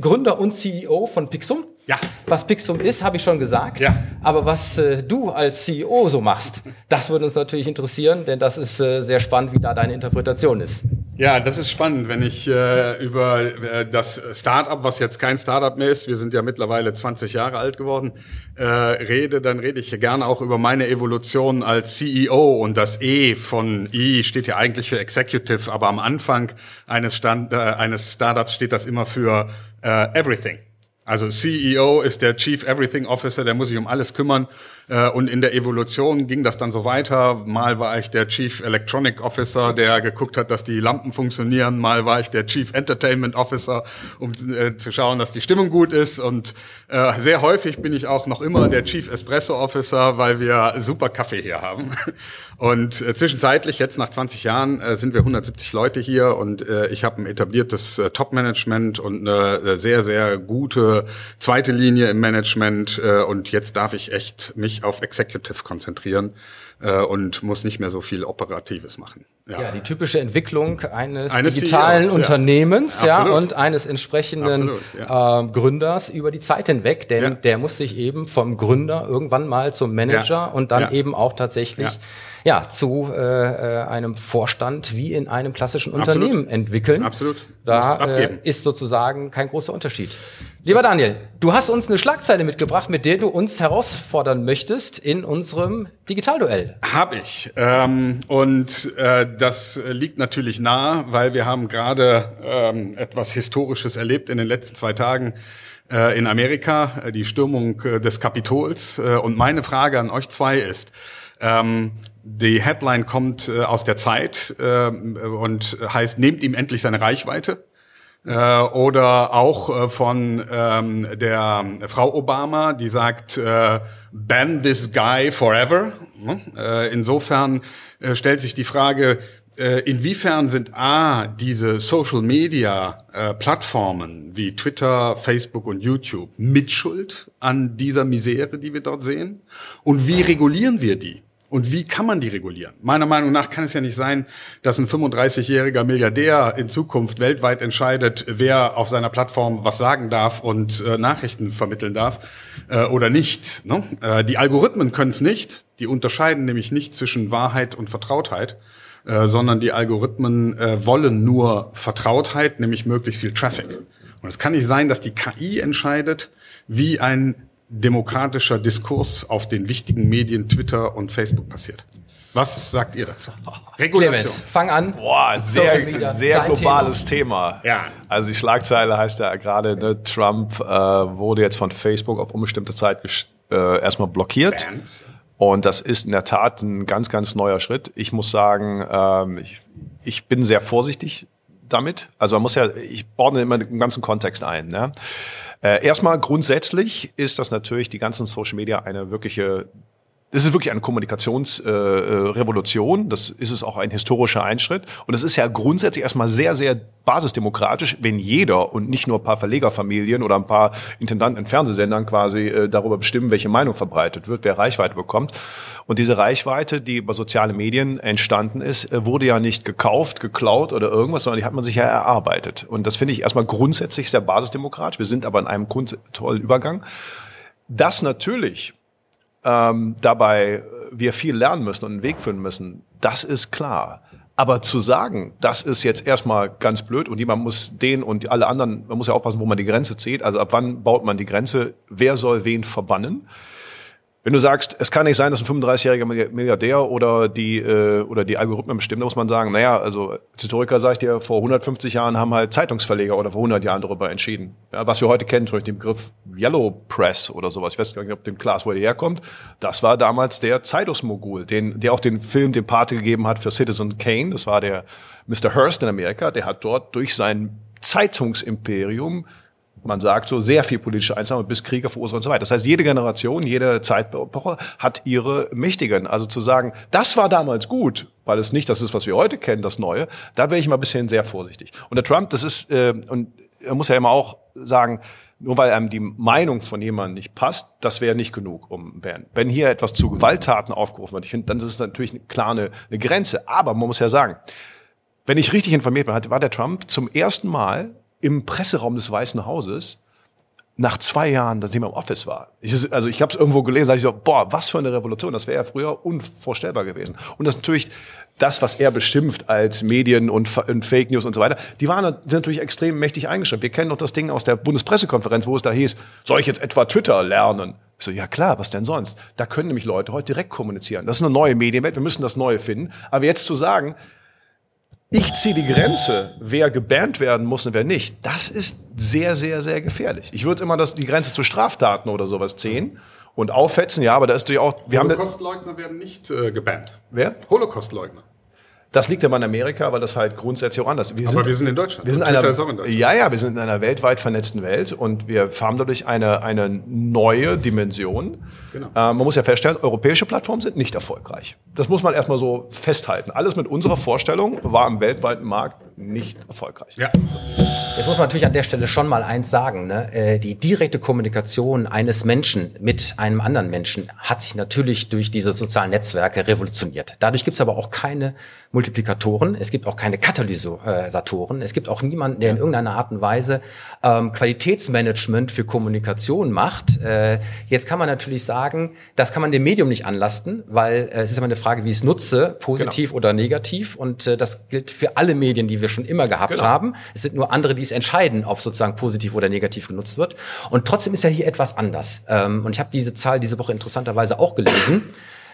Gründer und CEO von Pixum. Ja. Was Pixum ist, habe ich schon gesagt. Ja. Aber was äh, du als CEO so machst, das würde uns natürlich interessieren, denn das ist äh, sehr spannend, wie da deine Interpretation ist. Ja, das ist spannend, wenn ich äh, über äh, das Startup, was jetzt kein Startup mehr ist, wir sind ja mittlerweile 20 Jahre alt geworden, äh, rede, dann rede ich gerne auch über meine Evolution als CEO und das E von I steht ja eigentlich für Executive, aber am Anfang eines, Stand, äh, eines Startups steht das immer für äh, Everything. Also CEO ist der Chief Everything Officer, der muss sich um alles kümmern. Äh, und in der Evolution ging das dann so weiter. Mal war ich der Chief Electronic Officer, der geguckt hat, dass die Lampen funktionieren. Mal war ich der Chief Entertainment Officer, um äh, zu schauen, dass die Stimmung gut ist. Und äh, sehr häufig bin ich auch noch immer der Chief Espresso Officer, weil wir super Kaffee hier haben. *laughs* Und zwischenzeitlich, jetzt nach 20 Jahren, sind wir 170 Leute hier und ich habe ein etabliertes Top-Management und eine sehr, sehr gute zweite Linie im Management. Und jetzt darf ich echt mich auf Executive konzentrieren äh, und muss nicht mehr so viel Operatives machen. Ja, ja die typische Entwicklung eines, eines digitalen CEOs, Unternehmens ja. ja. und eines entsprechenden Absolut, ja. äh, Gründers über die Zeit hinweg, denn der muss sich eben vom Gründer irgendwann mal zum Manager und dann eben auch tatsächlich ja, zu äh, äh, einem Vorstand wie in einem klassischen Absolut. Unternehmen entwickeln. Absolut. Da äh, ist sozusagen kein großer Unterschied. Lieber Daniel, du hast uns eine Schlagzeile mitgebracht, mit der du uns herausfordern möchtest in unserem Digitalduell. Hab ich. Ähm, und äh, das liegt natürlich nah, weil wir haben gerade ähm, etwas Historisches erlebt in den letzten zwei Tagen äh, in Amerika, äh, die Stürmung äh, des Kapitols. Äh, und meine Frage an euch zwei ist, ähm, die Headline kommt äh, aus der Zeit äh, und heißt, nehmt ihm endlich seine Reichweite. Äh, oder auch äh, von ähm, der Frau Obama, die sagt, äh, ban this guy forever. Äh, insofern stellt sich die Frage, inwiefern sind A, diese Social Media äh, Plattformen wie Twitter, Facebook und YouTube Mitschuld an dieser Misere, die wir dort sehen? Und wie regulieren wir die? Und wie kann man die regulieren? Meiner Meinung nach kann es ja nicht sein, dass ein 35-jähriger Milliardär in Zukunft weltweit entscheidet, wer auf seiner Plattform was sagen darf und äh, Nachrichten vermitteln darf äh, oder nicht. Ne? Äh, die Algorithmen können es nicht. Die unterscheiden nämlich nicht zwischen Wahrheit und Vertrautheit, äh, sondern die Algorithmen äh, wollen nur Vertrautheit, nämlich möglichst viel Traffic. Und es kann nicht sein, dass die KI entscheidet, wie ein demokratischer Diskurs auf den wichtigen Medien Twitter und Facebook passiert. Was sagt ihr dazu? *laughs* Regulation. Clemens, fang an. Boah, sehr, sehr globales Thema. Thema. Ja. Also die Schlagzeile heißt ja gerade, ne, Trump äh, wurde jetzt von Facebook auf unbestimmte Zeit äh, erstmal blockiert. Band. Und das ist in der Tat ein ganz, ganz neuer Schritt. Ich muss sagen, ähm, ich, ich bin sehr vorsichtig damit. Also man muss ja, ich ordne immer den ganzen Kontext ein. Ne? Äh, erstmal grundsätzlich ist das natürlich die ganzen Social Media eine wirkliche das ist wirklich eine Kommunikationsrevolution. Äh, äh das ist es auch ein historischer Einschritt. Und es ist ja grundsätzlich erstmal sehr, sehr basisdemokratisch, wenn jeder und nicht nur ein paar Verlegerfamilien oder ein paar Intendanten in Fernsehsendern quasi äh, darüber bestimmen, welche Meinung verbreitet wird, wer Reichweite bekommt. Und diese Reichweite, die über soziale Medien entstanden ist, äh, wurde ja nicht gekauft, geklaut oder irgendwas, sondern die hat man sich ja erarbeitet. Und das finde ich erstmal grundsätzlich sehr basisdemokratisch. Wir sind aber in einem tollen Übergang. Das natürlich ähm, dabei wir viel lernen müssen und einen Weg finden müssen, das ist klar. Aber zu sagen, das ist jetzt erstmal ganz blöd und jemand muss den und alle anderen, man muss ja aufpassen, wo man die Grenze zieht. Also ab wann baut man die Grenze? Wer soll wen verbannen? Wenn du sagst, es kann nicht sein, dass ein 35-jähriger Milliardär oder die, äh, oder die Algorithmen bestimmen, muss man sagen, naja, also als Historiker sage ich dir, vor 150 Jahren haben halt Zeitungsverleger oder vor 100 Jahren darüber entschieden. Ja, was wir heute kennen, zum Beispiel den Begriff Yellow Press oder sowas, ich weiß gar nicht, ob dem klar ist, wo er herkommt, das war damals der Zeitungsmogul, den, der auch den Film, den Pate gegeben hat für Citizen Kane, das war der Mr. Hearst in Amerika, der hat dort durch sein Zeitungsimperium man sagt so, sehr viel politische Einzelheit bis Kriege verursacht und so weiter. Das heißt, jede Generation, jede Zeitepoche hat ihre Mächtigen. Also zu sagen, das war damals gut, weil es nicht das ist, was wir heute kennen, das Neue, da wäre ich mal ein bisschen sehr vorsichtig. Und der Trump, das ist, äh, und er muss ja immer auch sagen, nur weil einem die Meinung von jemandem nicht passt, das wäre nicht genug, um Ban. Wenn hier etwas zu Gewalttaten aufgerufen wird, ich finde, dann ist es natürlich klar eine, eine Grenze. Aber man muss ja sagen, wenn ich richtig informiert bin, war der Trump zum ersten Mal im Presseraum des Weißen Hauses nach zwei Jahren, dass jemand im Office war. Ich, also ich habe es irgendwo gelesen, da ich so, boah, was für eine Revolution, das wäre ja früher unvorstellbar gewesen. Und das ist natürlich das, was er beschimpft als Medien und, und, Fake News und so weiter, die waren sind natürlich extrem mächtig eingeschränkt. Wir kennen doch das Ding aus der Bundespressekonferenz, wo es da hieß, soll ich jetzt etwa Twitter lernen? Ich so, ja klar, was denn sonst? Da können nämlich Leute heute direkt kommunizieren. Das ist eine neue Medienwelt, wir müssen das Neue finden. Aber jetzt zu sagen, ich ziehe die Grenze, wer gebannt werden muss und wer nicht, das ist sehr, sehr, sehr gefährlich. Ich würde immer das, die Grenze zu Straftaten oder sowas ziehen und aufhetzen, ja, aber da ist natürlich auch... Wir Holocaust-Leugner werden nicht äh, gebannt. Wer? Holocaust-Leugner. Das liegt aber in Amerika, weil das halt grundsätzlich auch anders. Wir sind, aber wir sind in Deutschland. Wir sind einer, ja, ja, wir sind in einer weltweit vernetzten Welt und wir haben dadurch eine, eine neue Dimension. Genau. Äh, man muss ja feststellen, europäische Plattformen sind nicht erfolgreich. Das muss man erstmal so festhalten. Alles mit unserer Vorstellung war im weltweiten Markt nicht erfolgreich. Ja. Jetzt muss man natürlich an der Stelle schon mal eins sagen. Ne? Äh, die direkte Kommunikation eines Menschen mit einem anderen Menschen hat sich natürlich durch diese sozialen Netzwerke revolutioniert. Dadurch gibt es aber auch keine Multiplikatoren, es gibt auch keine Katalysatoren, es gibt auch niemanden, der in irgendeiner Art und Weise ähm, Qualitätsmanagement für Kommunikation macht. Äh, jetzt kann man natürlich sagen, das kann man dem Medium nicht anlasten, weil äh, es ist immer eine Frage, wie ich es nutze, positiv genau. oder negativ. Und äh, das gilt für alle Medien, die wir schon immer gehabt genau. haben. Es sind nur andere, die es entscheiden, ob sozusagen positiv oder negativ genutzt wird. Und trotzdem ist ja hier etwas anders. Ähm, und ich habe diese Zahl diese Woche interessanterweise auch gelesen.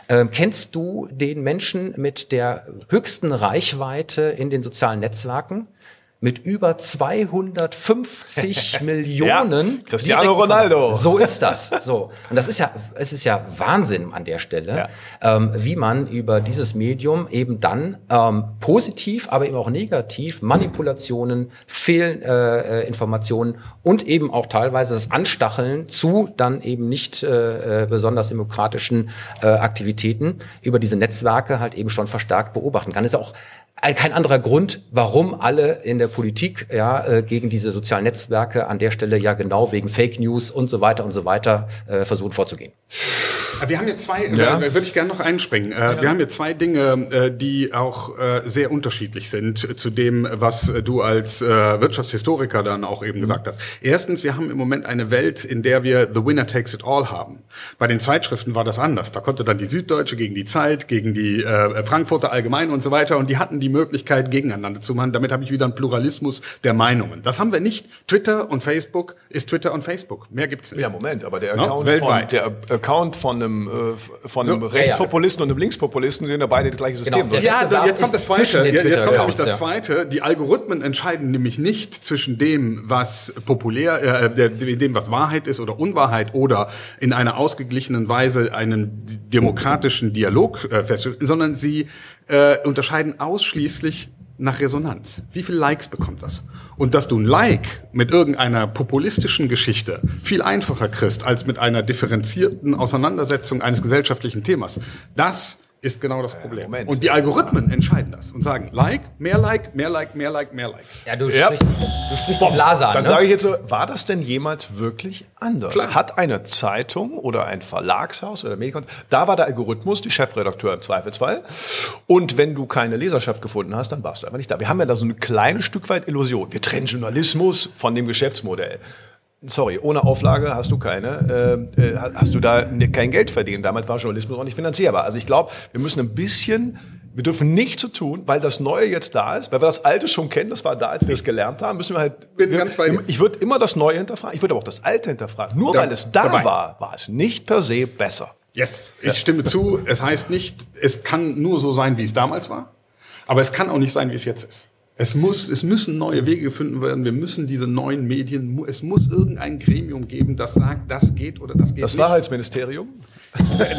Ähm, kennst du den Menschen mit der höchsten Reichweite in den sozialen Netzwerken? Mit über 250 *laughs* Millionen. Ja, Cristiano Ronaldo. So ist das. So. Und das ist ja, es ist ja Wahnsinn an der Stelle, ja. ähm, wie man über dieses Medium eben dann ähm, positiv, aber eben auch negativ Manipulationen, Fehlinformationen äh, und eben auch teilweise das Anstacheln zu dann eben nicht äh, äh, besonders demokratischen äh, Aktivitäten über diese Netzwerke halt eben schon verstärkt beobachten kann. ist auch kein anderer Grund, warum alle in der Politik ja äh, gegen diese sozialen Netzwerke an der Stelle ja genau wegen Fake News und so weiter und so weiter äh, versuchen vorzugehen. Äh, wir haben hier zwei, ja. äh, würde ich gerne noch einspringen. Äh, ja. Wir haben hier zwei Dinge, äh, die auch äh, sehr unterschiedlich sind zu dem, was du als äh, Wirtschaftshistoriker dann auch eben mhm. gesagt hast. Erstens, wir haben im Moment eine Welt, in der wir The Winner Takes It All haben. Bei den Zeitschriften war das anders. Da konnte dann die Süddeutsche gegen die Zeit, gegen die äh, Frankfurter Allgemein und so weiter und die hatten die Möglichkeit, gegeneinander zu machen. Damit habe ich wieder einen Pluralismus der Meinungen. Das haben wir nicht. Twitter und Facebook ist Twitter und Facebook. Mehr gibt's nicht. Ja, Moment, aber der Account, no? von, der Account von einem äh, von einem Rechtspopulisten und einem Linkspopulisten, sind ja beide das gleiche System. Genau, Ja, Wettbewerb jetzt kommt das Zweite. Jetzt, jetzt kommt nämlich das ja. Zweite. Die Algorithmen entscheiden nämlich nicht zwischen dem, was populär, äh, der- dem, was Wahrheit ist oder Unwahrheit oder in einer ausgeglichenen Weise einen demokratischen Dialog äh, feststellen, sondern sie äh, unterscheiden ausschließlich nach Resonanz. Wie viel Likes bekommt das? Und dass du ein Like mit irgendeiner populistischen Geschichte viel einfacher kriegst als mit einer differenzierten Auseinandersetzung eines gesellschaftlichen Themas, das ist genau das Problem. Moment. Und die Algorithmen entscheiden das und sagen, Like, mehr Like, mehr Like, mehr Like, mehr Like. Ja, du Ja. sprichst, du sprichst die Blase an. Dann ne? sage ich jetzt so, war das denn jemals wirklich anders? Klar. Hat eine Zeitung oder ein Verlagshaus oder Medikon, da war der Algorithmus, die Chefredakteur im Zweifelsfall. Und wenn du keine Leserschaft gefunden hast, dann warst du einfach nicht da. Wir haben ja da so ein kleines Stück weit Illusion. Wir trennen Journalismus von dem Geschäftsmodell. Sorry, ohne Auflage hast du keine, äh, äh, hast du da ne- kein Geld verdient. Damit war Journalismus auch nicht finanzierbar. Also ich glaube, wir müssen ein bisschen, wir dürfen nicht so tun, weil das Neue jetzt da ist, weil wir das Alte schon kennen, das war da, als wir es gelernt haben, müssen wir halt. Bin wir, ganz bei. Ich würde immer das Neue hinterfragen, ich würde aber auch das Alte hinterfragen. Nur Da- weil es da dabei. war, war es nicht per se besser. Yes, ich stimme zu. Es heißt nicht, es kann nur so sein, wie es damals war, aber es kann auch nicht sein, wie es jetzt ist. Es muss, es müssen neue Wege gefunden werden. Wir müssen diese neuen Medien, es muss irgendein Gremium geben, das sagt, das geht oder das geht Das nicht. Wahrheitsministerium. Das ist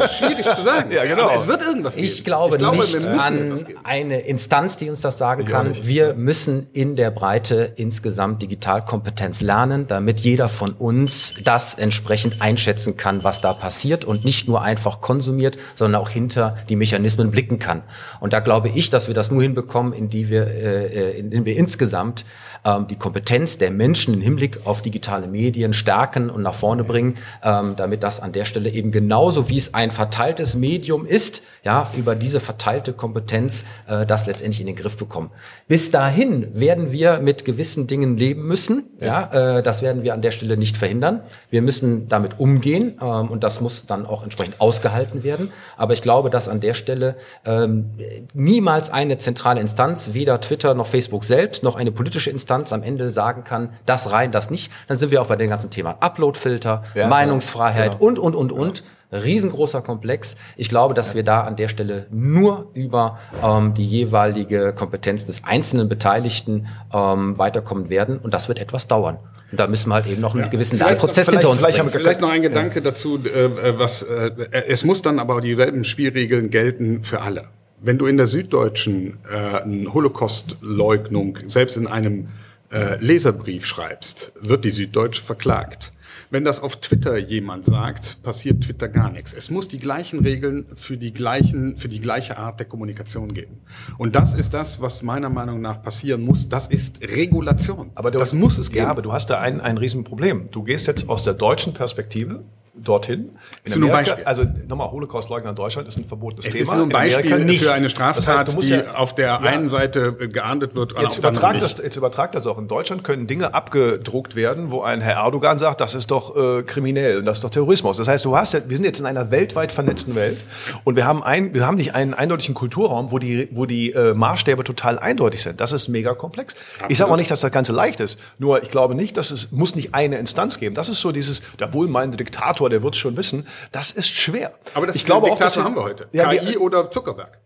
schwierig zu sagen. Ja, genau. Aber es wird irgendwas geben. Ich glaube, wir nicht müssen an eine Instanz, die uns das sagen Ich kann. nicht. Wir müssen in der Breite insgesamt Digitalkompetenz lernen, damit jeder von uns das entsprechend einschätzen kann, was da passiert und nicht nur einfach konsumiert, sondern auch hinter die Mechanismen blicken kann. Und da glaube ich, dass wir das nur hinbekommen, indem wir, äh, äh, indem wir insgesamt ähm, die Kompetenz der Menschen im Hinblick auf digitale Medien stärken und nach vorne bringen, ähm, damit das an der Stelle eben genauso wie es ein verteiltes Medium ist, ja, über diese verteilte Kompetenz äh, das letztendlich in den Griff bekommen. Bis dahin werden wir mit gewissen Dingen leben müssen, ja, äh, das werden wir an der Stelle nicht verhindern. Wir müssen damit umgehen ähm, und das muss dann auch entsprechend ausgehalten werden. Aber ich glaube, dass an der Stelle ähm, niemals eine zentrale Instanz, weder Twitter noch Facebook selbst, noch eine politische Instanz am Ende sagen kann, das rein, das nicht. Dann sind wir auch bei den ganzen Themen Uploadfilter, Ja, Meinungsfreiheit genau. und, und, und, und. Riesengroßer Komplex. Ich glaube, dass wir da an der Stelle nur über ähm, die jeweilige Kompetenz des einzelnen Beteiligten ähm, weiterkommen werden. Und das wird etwas dauern. Und da müssen wir halt eben noch einen gewissen Vielleicht- vielleicht- hinter uns vielleicht bringen. Vielleicht noch ein Gedanke dazu, äh, äh, was äh, es muss dann aber dieselben Spielregeln gelten für alle. Wenn du in der Süddeutschen äh, eine Holocaust-Leugnung selbst in einem äh, Leserbrief schreibst, wird die Süddeutsche verklagt. Wenn das auf Twitter jemand sagt, passiert Twitter gar nichts. Es muss die gleichen Regeln für die gleichen, für die gleiche Art der Kommunikation geben. Und das ist das, was meiner Meinung nach passieren muss. Das ist Regulation. Aber du, das muss es geben. Ja, aber du hast da ein, ein Riesenproblem. Du gehst jetzt aus der deutschen Perspektive dorthin. In Ist nur ein Amerika, Beispiel. also nochmal, Holocaust-Leugner in Deutschland ist ein verbotenes Es Thema. ist nur ein in Amerika Beispiel nicht. für eine Das Straftat, heißt, du musst die ja- auf der Ja. einen Seite äh, geahndet wird, Jetzt übertragt, das, jetzt übertragt das auch. In Deutschland können Dinge abgedruckt werden, wo ein Herr Erdogan sagt, das ist doch äh, kriminell und das ist doch Terrorismus. Das heißt, du hast wir sind jetzt in einer weltweit vernetzten Welt und wir haben, ein, wir haben nicht einen eindeutigen Kulturraum, wo die, wo die äh, Maßstäbe total eindeutig sind. Das ist mega komplex. Ich sage auch nicht, dass das Ganze leicht ist. Nur ich glaube nicht, dass es muss nicht eine Instanz geben. Das ist so dieses, der wohlmeinende Diktator, der wird es schon wissen. Das ist schwer. Aber das ich glaube auch, Diktator haben wir heute. Ja, KI oder Zuckerberg.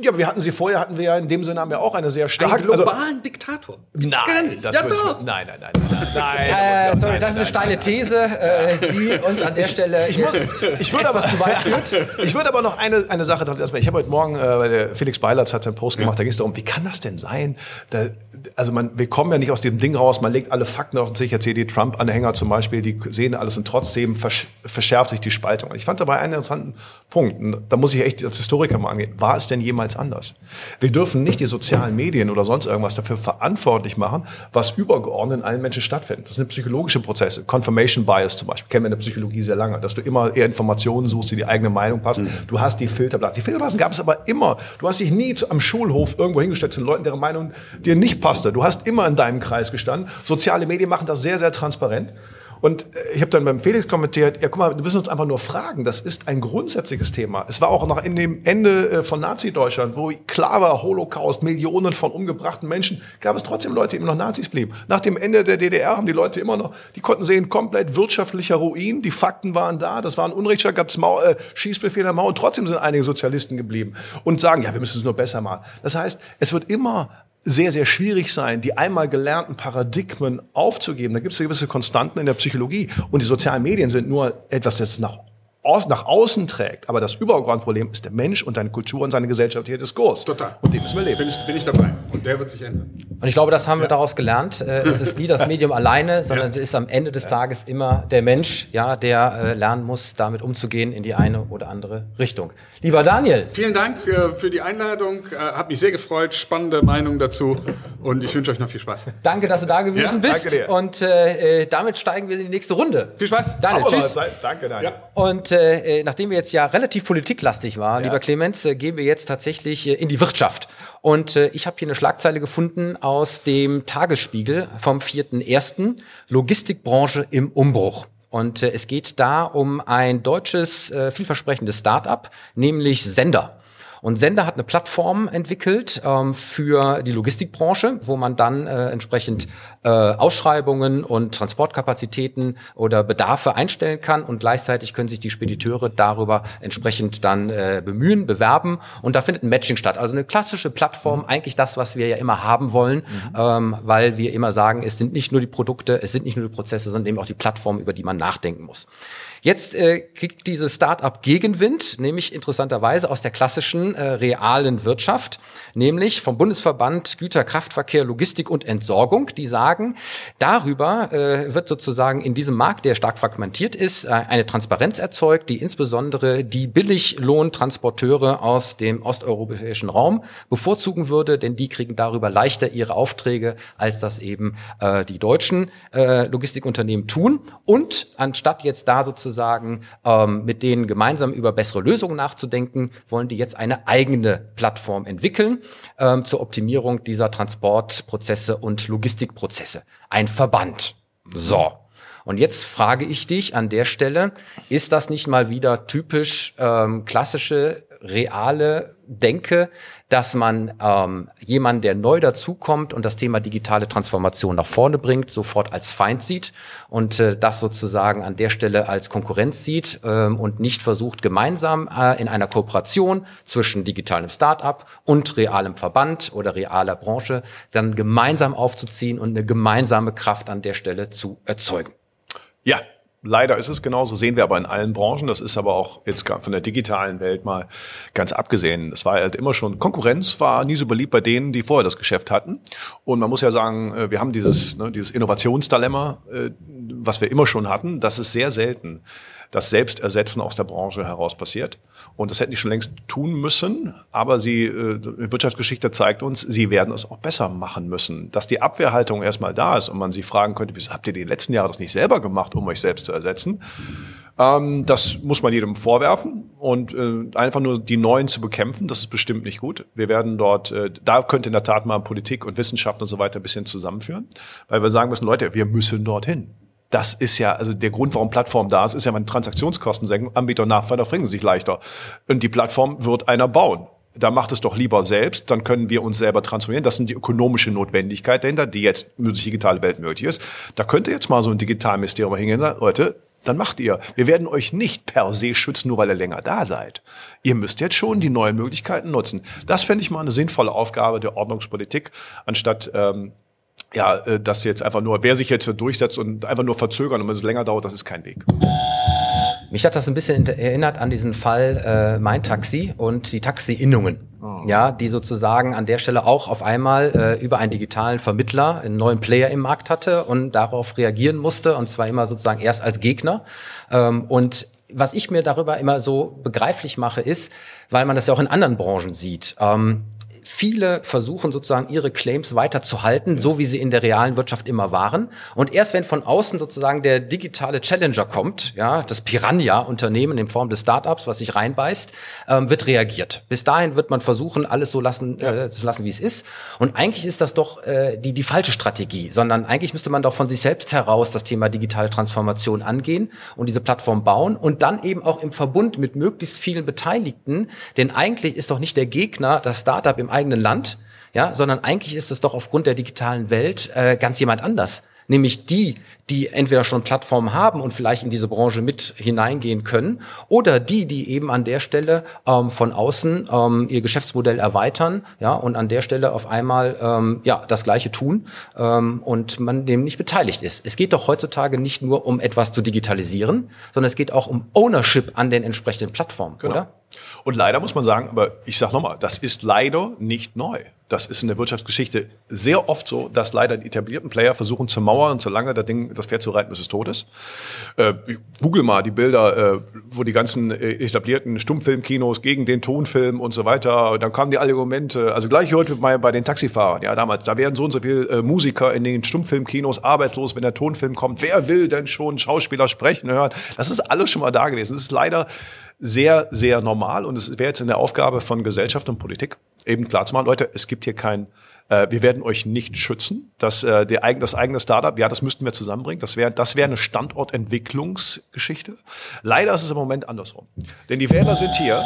Ja, aber wir hatten sie vorher, hatten wir ja in dem Sinne haben wir auch eine sehr starke. Einen globalen Diktator. Nein, das ja doch. Nein, nein, nein, nein, nein. Äh, sorry, das ist eine steile These, äh, die uns an der Stelle Ich muss, jetzt ich würde aber, zu weit führt. ich würde aber noch eine, eine Sache dazu erstmal. Ich habe heute Morgen, äh, der Felix Beilatz hat seinen Post gemacht, da ging es darum, wie kann das denn sein? Da, also man, wir kommen ja nicht aus dem Ding raus, man legt alle Fakten auf den Tisch, jetzt hier die Trump-Anhänger zum Beispiel, die sehen alles und trotzdem versch verschärft sich die Spaltung. Ich fand dabei einen interessanten Punkt, und da muss ich echt als Historiker mal angehen, war es denn jemals anders? Wir dürfen nicht die sozialen Medien oder sonst irgendwas dafür verantwortlich machen, was übergeordnet in allen Menschen stattfindet. Das sind psychologische Prozesse. Confirmation Bias zum Beispiel, kennen wir in der Psychologie sehr lange, dass du immer eher Informationen suchst, die die eigene Meinung passen. Du hast die Filterblasen. Die Filterblasen gab es aber immer. Du hast dich nie am Schulhof irgendwo hingestellt zu den Leuten, deren Meinung dir nicht passte. Du hast immer in deinem Kreis gestanden. Soziale Medien machen das sehr, sehr transparent. Und äh, ich habe dann beim Felix kommentiert, ja guck mal, wir müssen uns einfach nur fragen, das ist ein grundsätzliches Thema. Es war auch noch in dem Ende äh, von Nazi-Deutschland, wo klar war, Holocaust, Millionen von umgebrachten Menschen, gab es trotzdem Leute, die immer noch Nazis blieben. Nach dem Ende der DDR haben die Leute immer noch, die konnten sehen, komplett wirtschaftlicher Ruin, die Fakten waren da, das war ein Unrechtsstaat, gab es äh, Schießbefehle Mauer und trotzdem sind einige Sozialisten geblieben und sagen, ja, wir müssen es nur besser machen. Das heißt, es wird immer sehr, sehr schwierig sein, die einmal gelernten Paradigmen aufzugeben. Da gibt es gewisse Konstanten in der Psychologie. Und die sozialen Medien sind nur etwas, das nach aus, nach außen trägt. Aber das übergeordnete Problem ist der Mensch und seine Kultur und seine gesellschaftliche Diskurs. Total. Und dem müssen wir leben. Bin ich, bin ich dabei. Und der wird sich ändern. Und ich glaube, das haben wir daraus gelernt. Äh, Es ist nie das *laughs* Medium alleine, sondern es ist am Ende des Tages immer der Mensch, ja, der äh, lernen muss, damit umzugehen in die eine oder andere Richtung. Lieber Daniel, Vielen Dank äh, für die Einladung. Äh, hat mich sehr gefreut. Spannende Meinung dazu. Und ich wünsche euch noch viel Spaß. danke, dass du da gewesen Ja, bist. danke dir. Und äh, damit steigen wir in die nächste Runde. Viel Spaß. Daniel, tschüss. Danke, Daniel. Und äh, nachdem wir jetzt ja relativ politiklastig waren, Ja. lieber Clemens, äh, gehen wir jetzt tatsächlich äh, in die Wirtschaft. Und äh, ich habe hier eine Schlagzeile gefunden aus dem Tagesspiegel vom 4.1. Logistikbranche im Umbruch. Und äh, es geht da um ein deutsches, äh, vielversprechendes Start-up, nämlich Sender. Und Sender hat eine Plattform entwickelt ähm, für die Logistikbranche, wo man dann äh, entsprechend äh, Ausschreibungen und Transportkapazitäten oder Bedarfe einstellen kann. Und gleichzeitig können sich die Spediteure darüber entsprechend dann äh, bemühen, bewerben. Und da findet ein Matching statt. Also eine klassische Plattform, eigentlich das, was wir ja immer haben wollen, ähm, weil wir immer sagen, es sind nicht nur die Produkte, es sind nicht nur die Prozesse, sondern eben auch die Plattform, über die man nachdenken muss. Jetzt äh, kriegt dieses Start-up Gegenwind, nämlich interessanterweise aus der klassischen äh, realen Wirtschaft, nämlich vom Bundesverband Güter, Kraftverkehr, Logistik und Entsorgung, die sagen, darüber äh, wird sozusagen in diesem Markt, der stark fragmentiert ist, äh, eine Transparenz erzeugt, die insbesondere die Billiglohntransporteure aus dem osteuropäischen Raum bevorzugen würde, denn die kriegen darüber leichter ihre Aufträge, als das eben äh, die deutschen äh, Logistikunternehmen tun. Und anstatt jetzt da sozusagen ähm, mit denen gemeinsam über bessere Lösungen nachzudenken, wollen die jetzt eine eigene Plattform entwickeln ähm, zur Optimierung dieser Transportprozesse und Logistikprozesse. Ein Verband. So. Und jetzt frage ich dich an der Stelle, ist das nicht mal wieder typisch ähm, klassische, reale Denke, dass man ähm, jemanden, der neu dazukommt und das Thema digitale Transformation nach vorne bringt, sofort als Feind sieht und äh, das sozusagen an der Stelle als Konkurrenz sieht ähm, und nicht versucht, gemeinsam äh, in einer Kooperation zwischen digitalem Start-up und realem Verband oder realer Branche dann gemeinsam aufzuziehen und eine gemeinsame Kraft an der Stelle zu erzeugen. Ja, leider ist es genauso. Sehen wir aber in allen Branchen. Das ist aber auch jetzt von der digitalen Welt mal ganz abgesehen. Es war halt immer schon, Konkurrenz war nie so beliebt bei denen, die vorher das Geschäft hatten. Und man muss ja sagen, äh, wir haben dieses, ne, dieses Innovationsdilemma, äh, was wir immer schon hatten. Das ist sehr selten, dass Selbstersetzen aus der Branche heraus passiert. Und das hätten die schon längst tun müssen. Aber sie, äh, die Wirtschaftsgeschichte zeigt uns, sie werden es auch besser machen müssen. Dass die Abwehrhaltung erstmal da ist und man sie fragen könnte, wieso habt ihr die letzten Jahre das nicht selber gemacht, um euch selbst zu ersetzen? Ähm, das muss man jedem vorwerfen und äh, einfach nur die Neuen zu bekämpfen, das ist bestimmt nicht gut. Wir werden dort, äh, da könnte in der Tat mal Politik und Wissenschaft und so weiter ein bisschen zusammenführen, weil wir sagen müssen, Leute, wir müssen dorthin. Das ist ja, also der Grund, warum Plattform da ist, ist ja, wenn Transaktionskosten senken, Anbieter und Nachfrage bringen sich leichter. Und die Plattform wird einer bauen. Da macht es doch lieber selbst, dann können wir uns selber transformieren. Das sind die ökonomische Notwendigkeit dahinter, die jetzt durch die digitale Welt möglich ist. Da könnte jetzt mal so ein Digitalministerium hingehen und sagen, Leute, dann macht ihr. Wir werden euch nicht per se schützen, nur weil ihr länger da seid. Ihr müsst jetzt schon die neuen Möglichkeiten nutzen. Das fände ich mal eine sinnvolle Aufgabe der Ordnungspolitik, anstatt ähm, ja, äh, dass jetzt einfach nur, wer sich jetzt durchsetzt und einfach nur verzögern und wenn es länger dauert, das ist kein Weg. Mich hat das ein bisschen erinnert an diesen Fall äh, Mein Taxi und die Taxi-Innungen. Ja, die sozusagen an der Stelle auch auf einmal äh, über einen digitalen Vermittler einen neuen Player im Markt hatte und darauf reagieren musste und zwar immer sozusagen erst als Gegner. Ähm, und was ich mir darüber immer so begreiflich mache, ist, weil man das ja auch in anderen Branchen sieht. Ähm, viele versuchen sozusagen ihre Claims weiterzuhalten, so wie sie in der realen Wirtschaft immer waren. Und erst wenn von außen sozusagen der digitale Challenger kommt, ja, das Piranha-Unternehmen in Form des Startups, was sich reinbeißt, ähm, wird reagiert. Bis dahin wird man versuchen, alles so lassen, äh, zu lassen, wie es ist. Und eigentlich ist das doch äh, die, die falsche Strategie, sondern eigentlich müsste man doch von sich selbst heraus das Thema digitale Transformation angehen und diese Plattform bauen und dann eben auch im Verbund mit möglichst vielen Beteiligten, denn eigentlich ist doch nicht der Gegner das Startup im eigenen Land, ja, sondern eigentlich ist es doch aufgrund der digitalen Welt äh, ganz jemand anders nämlich die, die entweder schon Plattformen haben und vielleicht in diese Branche mit hineingehen können, oder die, die eben an der Stelle ähm, von außen ähm, ihr Geschäftsmodell erweitern, ja, und an der Stelle auf einmal ähm, ja das Gleiche tun ähm, und man dem nicht beteiligt ist. Es geht doch heutzutage nicht nur um etwas zu digitalisieren, sondern es geht auch um Ownership an den entsprechenden Plattformen, genau. oder? Und leider muss man sagen, aber ich sage nochmal, das ist leider nicht neu. Das ist in der Wirtschaftsgeschichte sehr oft so, dass leider die etablierten Player versuchen zu mauern und so lange das Ding, das Pferd zu reiten, bis es tot ist. Äh, Google mal die Bilder, äh, wo die ganzen äh, etablierten Stummfilmkinos gegen den Tonfilm und so weiter, dann kamen die Argumente, also gleich heute mal bei den Taxifahrern, ja damals, da werden so und so viele äh, Musiker in den Stummfilmkinos arbeitslos, wenn der Tonfilm kommt. Wer will denn schon Schauspieler sprechen hören? Das ist alles schon mal da gewesen. Das ist leider sehr, sehr normal und es wäre jetzt in der Aufgabe von Gesellschaft und Politik eben klar zu machen, Leute, es gibt hier kein, äh, wir werden euch nicht schützen. Das, äh, der, das eigene Startup, ja, das müssten wir zusammenbringen. Das wäre das wäre eine Standortentwicklungsgeschichte. Leider ist es im Moment andersrum. Denn die Wähler sind hier,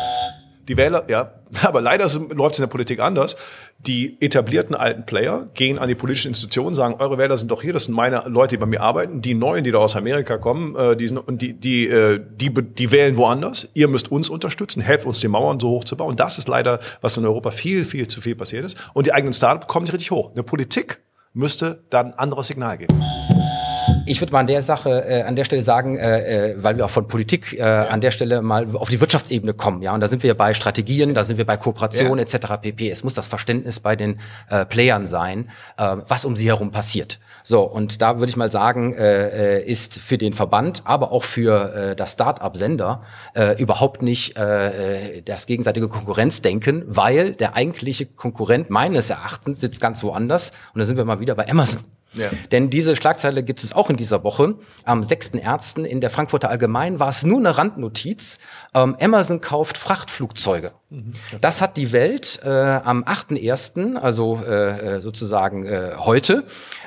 die Wähler, ja, *laughs* aber leider läuft es in der Politik anders. Die etablierten alten Player gehen an die politischen Institutionen, sagen, eure Wähler sind doch hier, das sind meine Leute, die bei mir arbeiten. Die Neuen, die da aus Amerika kommen, äh, die, sind, und die, die, äh, die, die wählen woanders. Ihr müsst uns unterstützen, helft uns, die Mauern so hoch zu bauen. Das ist leider, was in Europa viel, viel zu viel passiert ist. Und die eigenen Startups kommen nicht richtig hoch. Eine Politik müsste dann ein anderes Signal geben. Ich würde mal an der Sache, äh, an der Stelle sagen, äh, äh, weil wir auch von Politik äh, ja. an der Stelle mal auf die Wirtschaftsebene kommen, ja, und da sind wir bei Strategien, da sind wir bei Kooperation ja. etc. pp. Es muss das Verständnis bei den äh, Playern sein, äh, was um sie herum passiert. So, und da würde ich mal sagen, äh, äh, ist für den Verband, aber auch für äh, das Start-up-Sender äh, überhaupt nicht äh, äh, das gegenseitige Konkurrenzdenken, weil der eigentliche Konkurrent meines Erachtens sitzt ganz woanders. Und da sind wir mal wieder bei Amazon. Ja. Denn diese Schlagzeile gibt es auch in dieser Woche. Am 6.1. in der Frankfurter Allgemein war es nur eine Randnotiz. Ähm, Amazon kauft Frachtflugzeuge. Mhm. Das hat die Welt äh, am 8.1., also äh, äh, sozusagen äh, heute,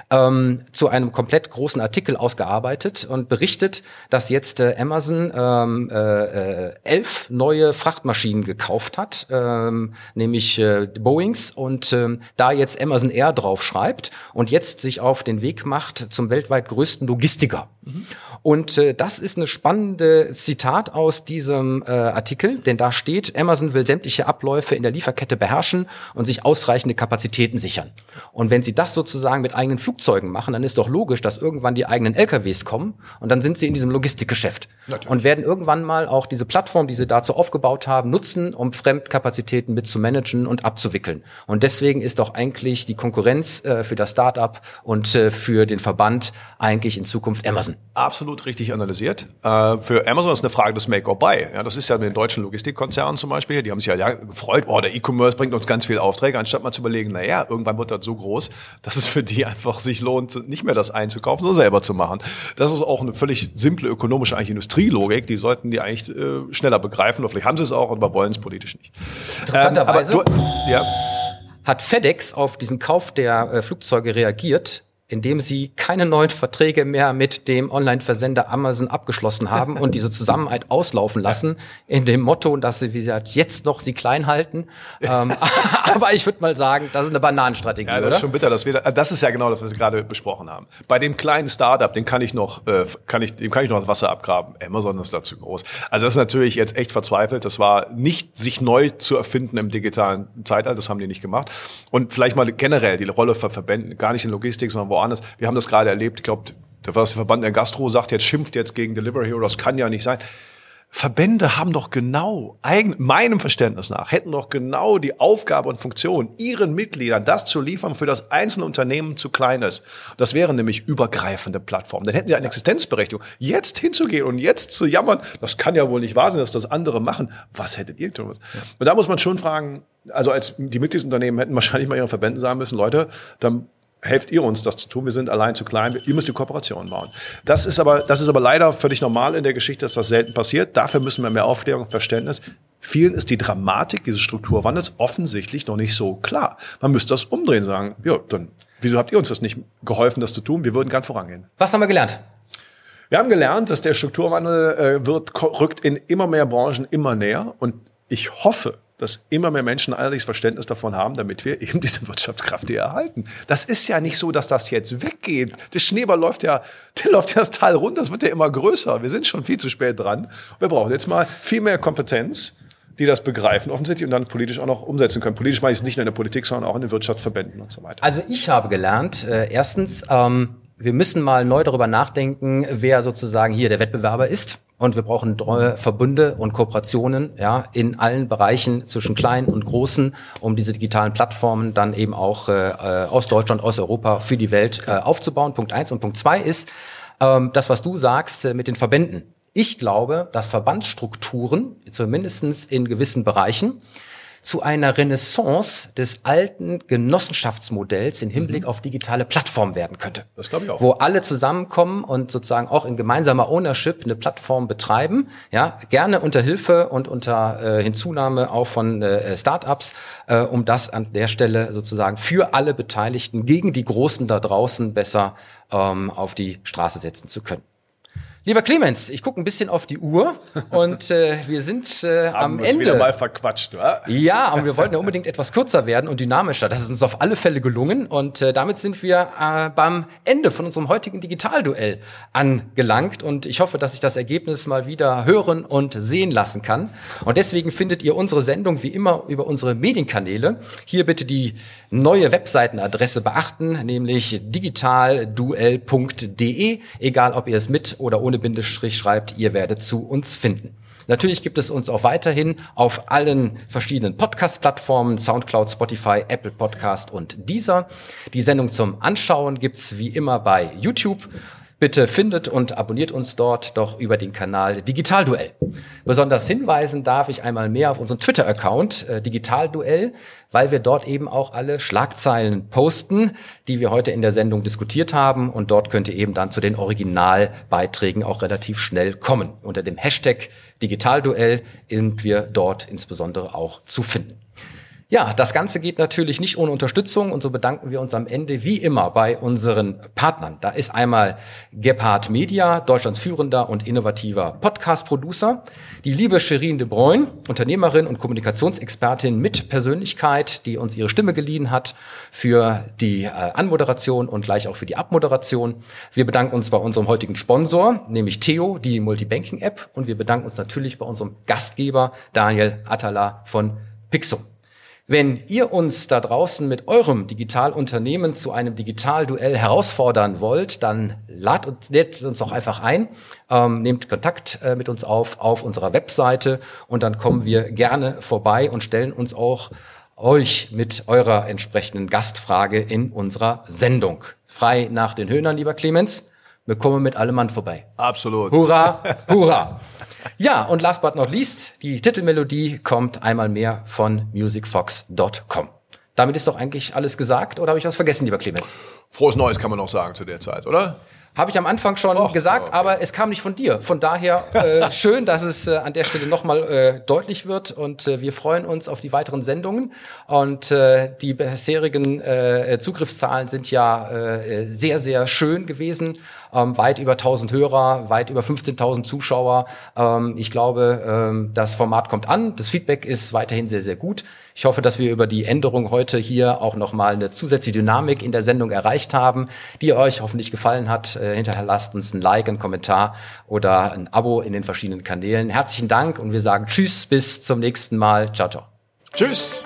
ähm, zu einem komplett großen Artikel ausgearbeitet und berichtet, dass jetzt äh, Amazon ähm, äh, äh, elf neue Frachtmaschinen gekauft hat, ähm, nämlich äh, Boeings und ähm, da jetzt Amazon Air drauf schreibt und jetzt sich auf den Weg macht zum weltweit größten Logistiker. Mhm. Und äh, das ist eine spannende Zitat aus diesem äh, Artikel, denn da steht, Amazon will sämtliche Abläufe in der Lieferkette beherrschen und sich ausreichende Kapazitäten sichern. Und wenn sie das sozusagen mit eigenen Flugzeugen machen, dann ist doch logisch, dass irgendwann die eigenen LKWs kommen und dann sind sie in diesem Logistikgeschäft Natürlich. und werden irgendwann mal auch diese Plattform, die sie dazu aufgebaut haben, nutzen, um Fremdkapazitäten mit zu managen und abzuwickeln. Und deswegen ist doch eigentlich die Konkurrenz äh, für das Startup und äh, für den Verband eigentlich in Zukunft Amazon. Absolut richtig analysiert. Äh, für Amazon ist eine Frage des Make or Buy. Ja, das ist ja mit den deutschen Logistikkonzernen zum Beispiel. Die haben sich ja gefreut, oh, der E-Commerce bringt uns ganz viele Aufträge, anstatt mal zu überlegen, naja, irgendwann wird das so groß, dass es für die einfach sich lohnt, nicht mehr das einzukaufen, sondern selber zu machen. Das ist auch eine völlig simple ökonomische eigentlich Industrielogik. Die sollten die eigentlich äh, schneller begreifen. Oder vielleicht haben sie es auch, aber wollen es politisch nicht. Interessanterweise ähm, du, ja. hat FedEx auf diesen Kauf der äh, Flugzeuge reagiert indem sie keine neuen Verträge mehr mit dem Online-Versender Amazon abgeschlossen haben und diese Zusammenarbeit *laughs* auslaufen lassen, in dem Motto, dass sie, wie gesagt, jetzt noch sie klein halten. ähm, *laughs* aber ich würde mal sagen, das ist eine Bananenstrategie, ja, das oder? ist schon bitter, dass wir, das ist ja genau das, was wir gerade besprochen haben. Bei dem kleinen Startup, den kann ich noch, äh, kann ich, dem kann ich noch das Wasser abgraben. Amazon ist dazu groß. Also das ist natürlich jetzt echt verzweifelt. Das war nicht sich neu zu erfinden im digitalen Zeitalter. Das haben die nicht gemacht. Und vielleicht mal generell die Rolle von Verbänden, gar nicht in Logistik, sondern woanders woanders. Wir haben das gerade erlebt. Ich glaube, der Verband der Gastro sagt jetzt, schimpft jetzt gegen Delivery Hero. Das kann ja nicht sein. Verbände haben doch genau, eigen, meinem Verständnis nach, hätten doch genau die Aufgabe und Funktion, ihren Mitgliedern das zu liefern, für das einzelne Unternehmen zu klein ist. Das wären nämlich übergreifende Plattformen. Dann hätten sie eine Existenzberechtigung. Jetzt hinzugehen und jetzt zu jammern, das kann ja wohl nicht wahr sein, dass das andere machen. Was hättet ihr tun? Und da muss man schon fragen, also als die Mitgliedsunternehmen hätten wahrscheinlich mal ihren Verbänden sagen müssen, Leute, dann helft ihr uns, das zu tun. Wir sind allein zu klein. Ihr müsst die Kooperation bauen. Das ist aber, das ist aber leider völlig normal in der Geschichte, dass das selten passiert. Dafür müssen wir mehr Aufklärung, Verständnis. Vielen ist die Dramatik dieses Strukturwandels offensichtlich noch nicht so klar. Man müsste das umdrehen, sagen, ja, dann, wieso habt ihr uns das nicht geholfen, das zu tun? Wir würden gern vorangehen. Was haben wir gelernt? Wir haben gelernt, dass der Strukturwandel äh, wird, rückt in immer mehr Branchen immer näher und ich hoffe, dass immer mehr Menschen ehrliches Verständnis davon haben, damit wir eben diese Wirtschaftskraft hier erhalten. Das ist ja nicht so, dass das jetzt weggeht. Der Schneeball läuft ja, der läuft ja das Tal runter, das wird ja immer größer. Wir sind schon viel zu spät dran. Wir brauchen jetzt mal viel mehr Kompetenz, die das begreifen offensichtlich und dann politisch auch noch umsetzen können. Politisch meine ich es nicht nur in der Politik, sondern auch in den Wirtschaftsverbänden und so weiter. Also ich habe gelernt, äh, erstens, ähm, wir müssen mal neu darüber nachdenken, wer sozusagen hier der Wettbewerber ist. Und wir brauchen Verbünde und Kooperationen ja, in allen Bereichen zwischen kleinen und großen, um diese digitalen Plattformen dann eben auch äh, äh, aus Deutschland, aus Europa für die Welt äh, aufzubauen. Punkt eins. Und Punkt zwei ist ähm, das, was du sagst äh, mit den Verbänden. Ich glaube, dass Verbandsstrukturen, zumindestens in gewissen Bereichen, zu einer Renaissance des alten Genossenschaftsmodells in Hinblick mhm. auf digitale Plattformen werden könnte. Das glaube ich auch. Wo alle zusammenkommen und sozusagen auch in gemeinsamer Ownership eine Plattform betreiben, ja, gerne unter Hilfe und unter äh, Hinzunahme auch von äh, Startups, äh, um das an der Stelle sozusagen für alle Beteiligten gegen die Großen da draußen besser ähm, auf die Straße setzen zu können. Lieber Clemens, ich gucke ein bisschen auf die Uhr und äh, wir sind äh, Haben am Ende. wieder mal verquatscht, wa? Ja, aber wir wollten ja unbedingt etwas kürzer werden und dynamischer. Das ist uns auf alle Fälle gelungen und äh, damit sind wir äh, beim Ende von unserem heutigen Digitalduell angelangt und ich hoffe, dass ich das Ergebnis mal wieder hören und sehen lassen kann. Und deswegen findet ihr unsere Sendung wie immer über unsere Medienkanäle. Hier bitte die neue Webseitenadresse beachten, nämlich digitalduell.de, egal ob ihr es mit oder ohne ohne Bindestrich schreibt, ihr werdet zu uns finden. Natürlich gibt es uns auch weiterhin auf allen verschiedenen Podcast-Plattformen, Soundcloud, Spotify, Apple Podcast und dieser. Die Sendung zum Anschauen gibt's wie immer bei YouTube. Bitte findet und abonniert uns dort doch über den Kanal Digitalduell. Besonders hinweisen darf ich einmal mehr auf unseren Twitter-Account äh, Digitalduell, weil wir dort eben auch alle Schlagzeilen posten, die wir heute in der Sendung diskutiert haben. Und dort könnt ihr eben dann zu den Originalbeiträgen auch relativ schnell kommen. Unter dem Hashtag Digitalduell sind wir dort insbesondere auch zu finden. Ja, das Ganze geht natürlich nicht ohne Unterstützung und so bedanken wir uns am Ende wie immer bei unseren Partnern. Da ist einmal Gebhard Media, Deutschlands führender und innovativer Podcast-Producer, die liebe Sherin de Bruyne, Unternehmerin und Kommunikationsexpertin mit Persönlichkeit, die uns ihre Stimme geliehen hat für die äh, Anmoderation und gleich auch für die Abmoderation. Wir bedanken uns bei unserem heutigen Sponsor, nämlich Theo, die Multibanking-App und wir bedanken uns natürlich bei unserem Gastgeber Daniel Atala von Pixum. Wenn ihr uns da draußen mit eurem Digitalunternehmen zu einem Digitalduell herausfordern wollt, dann ladet uns, lädt uns doch einfach ein, ähm, nehmt Kontakt äh, mit uns auf auf unserer Webseite und dann kommen wir gerne vorbei und stellen uns auch euch mit eurer entsprechenden Gastfrage in unserer Sendung. Frei nach den Höhnern, lieber Clemens. Wir kommen mit allem Mann vorbei. Absolut. Hurra, hurra. *laughs* Ja, und last but not least, die Titelmelodie kommt einmal mehr von musicfox.com. Damit ist doch eigentlich alles gesagt oder habe ich was vergessen, lieber Clemens? Frohes Neues kann man noch sagen zu der Zeit, oder? Habe ich am Anfang schon Och, gesagt, okay. aber es kam nicht von dir. Von daher äh, *laughs* schön, dass es äh, an der Stelle nochmal äh, deutlich wird und äh, wir freuen uns auf die weiteren Sendungen. Und äh, die bisherigen äh, Zugriffszahlen sind ja äh, sehr, sehr schön gewesen ähm, weit über 1000 Hörer, weit über 15.000 Zuschauer. Ähm, ich glaube, ähm, das Format kommt an. Das Feedback ist weiterhin sehr, sehr gut. Ich hoffe, dass wir über die Änderung heute hier auch nochmal eine zusätzliche Dynamik in der Sendung erreicht haben, die euch hoffentlich gefallen hat. Äh, hinterlasst uns ein Like, einen Kommentar oder ein Abo in den verschiedenen Kanälen. Herzlichen Dank und wir sagen Tschüss, bis zum nächsten Mal. Ciao, ciao. Tschüss.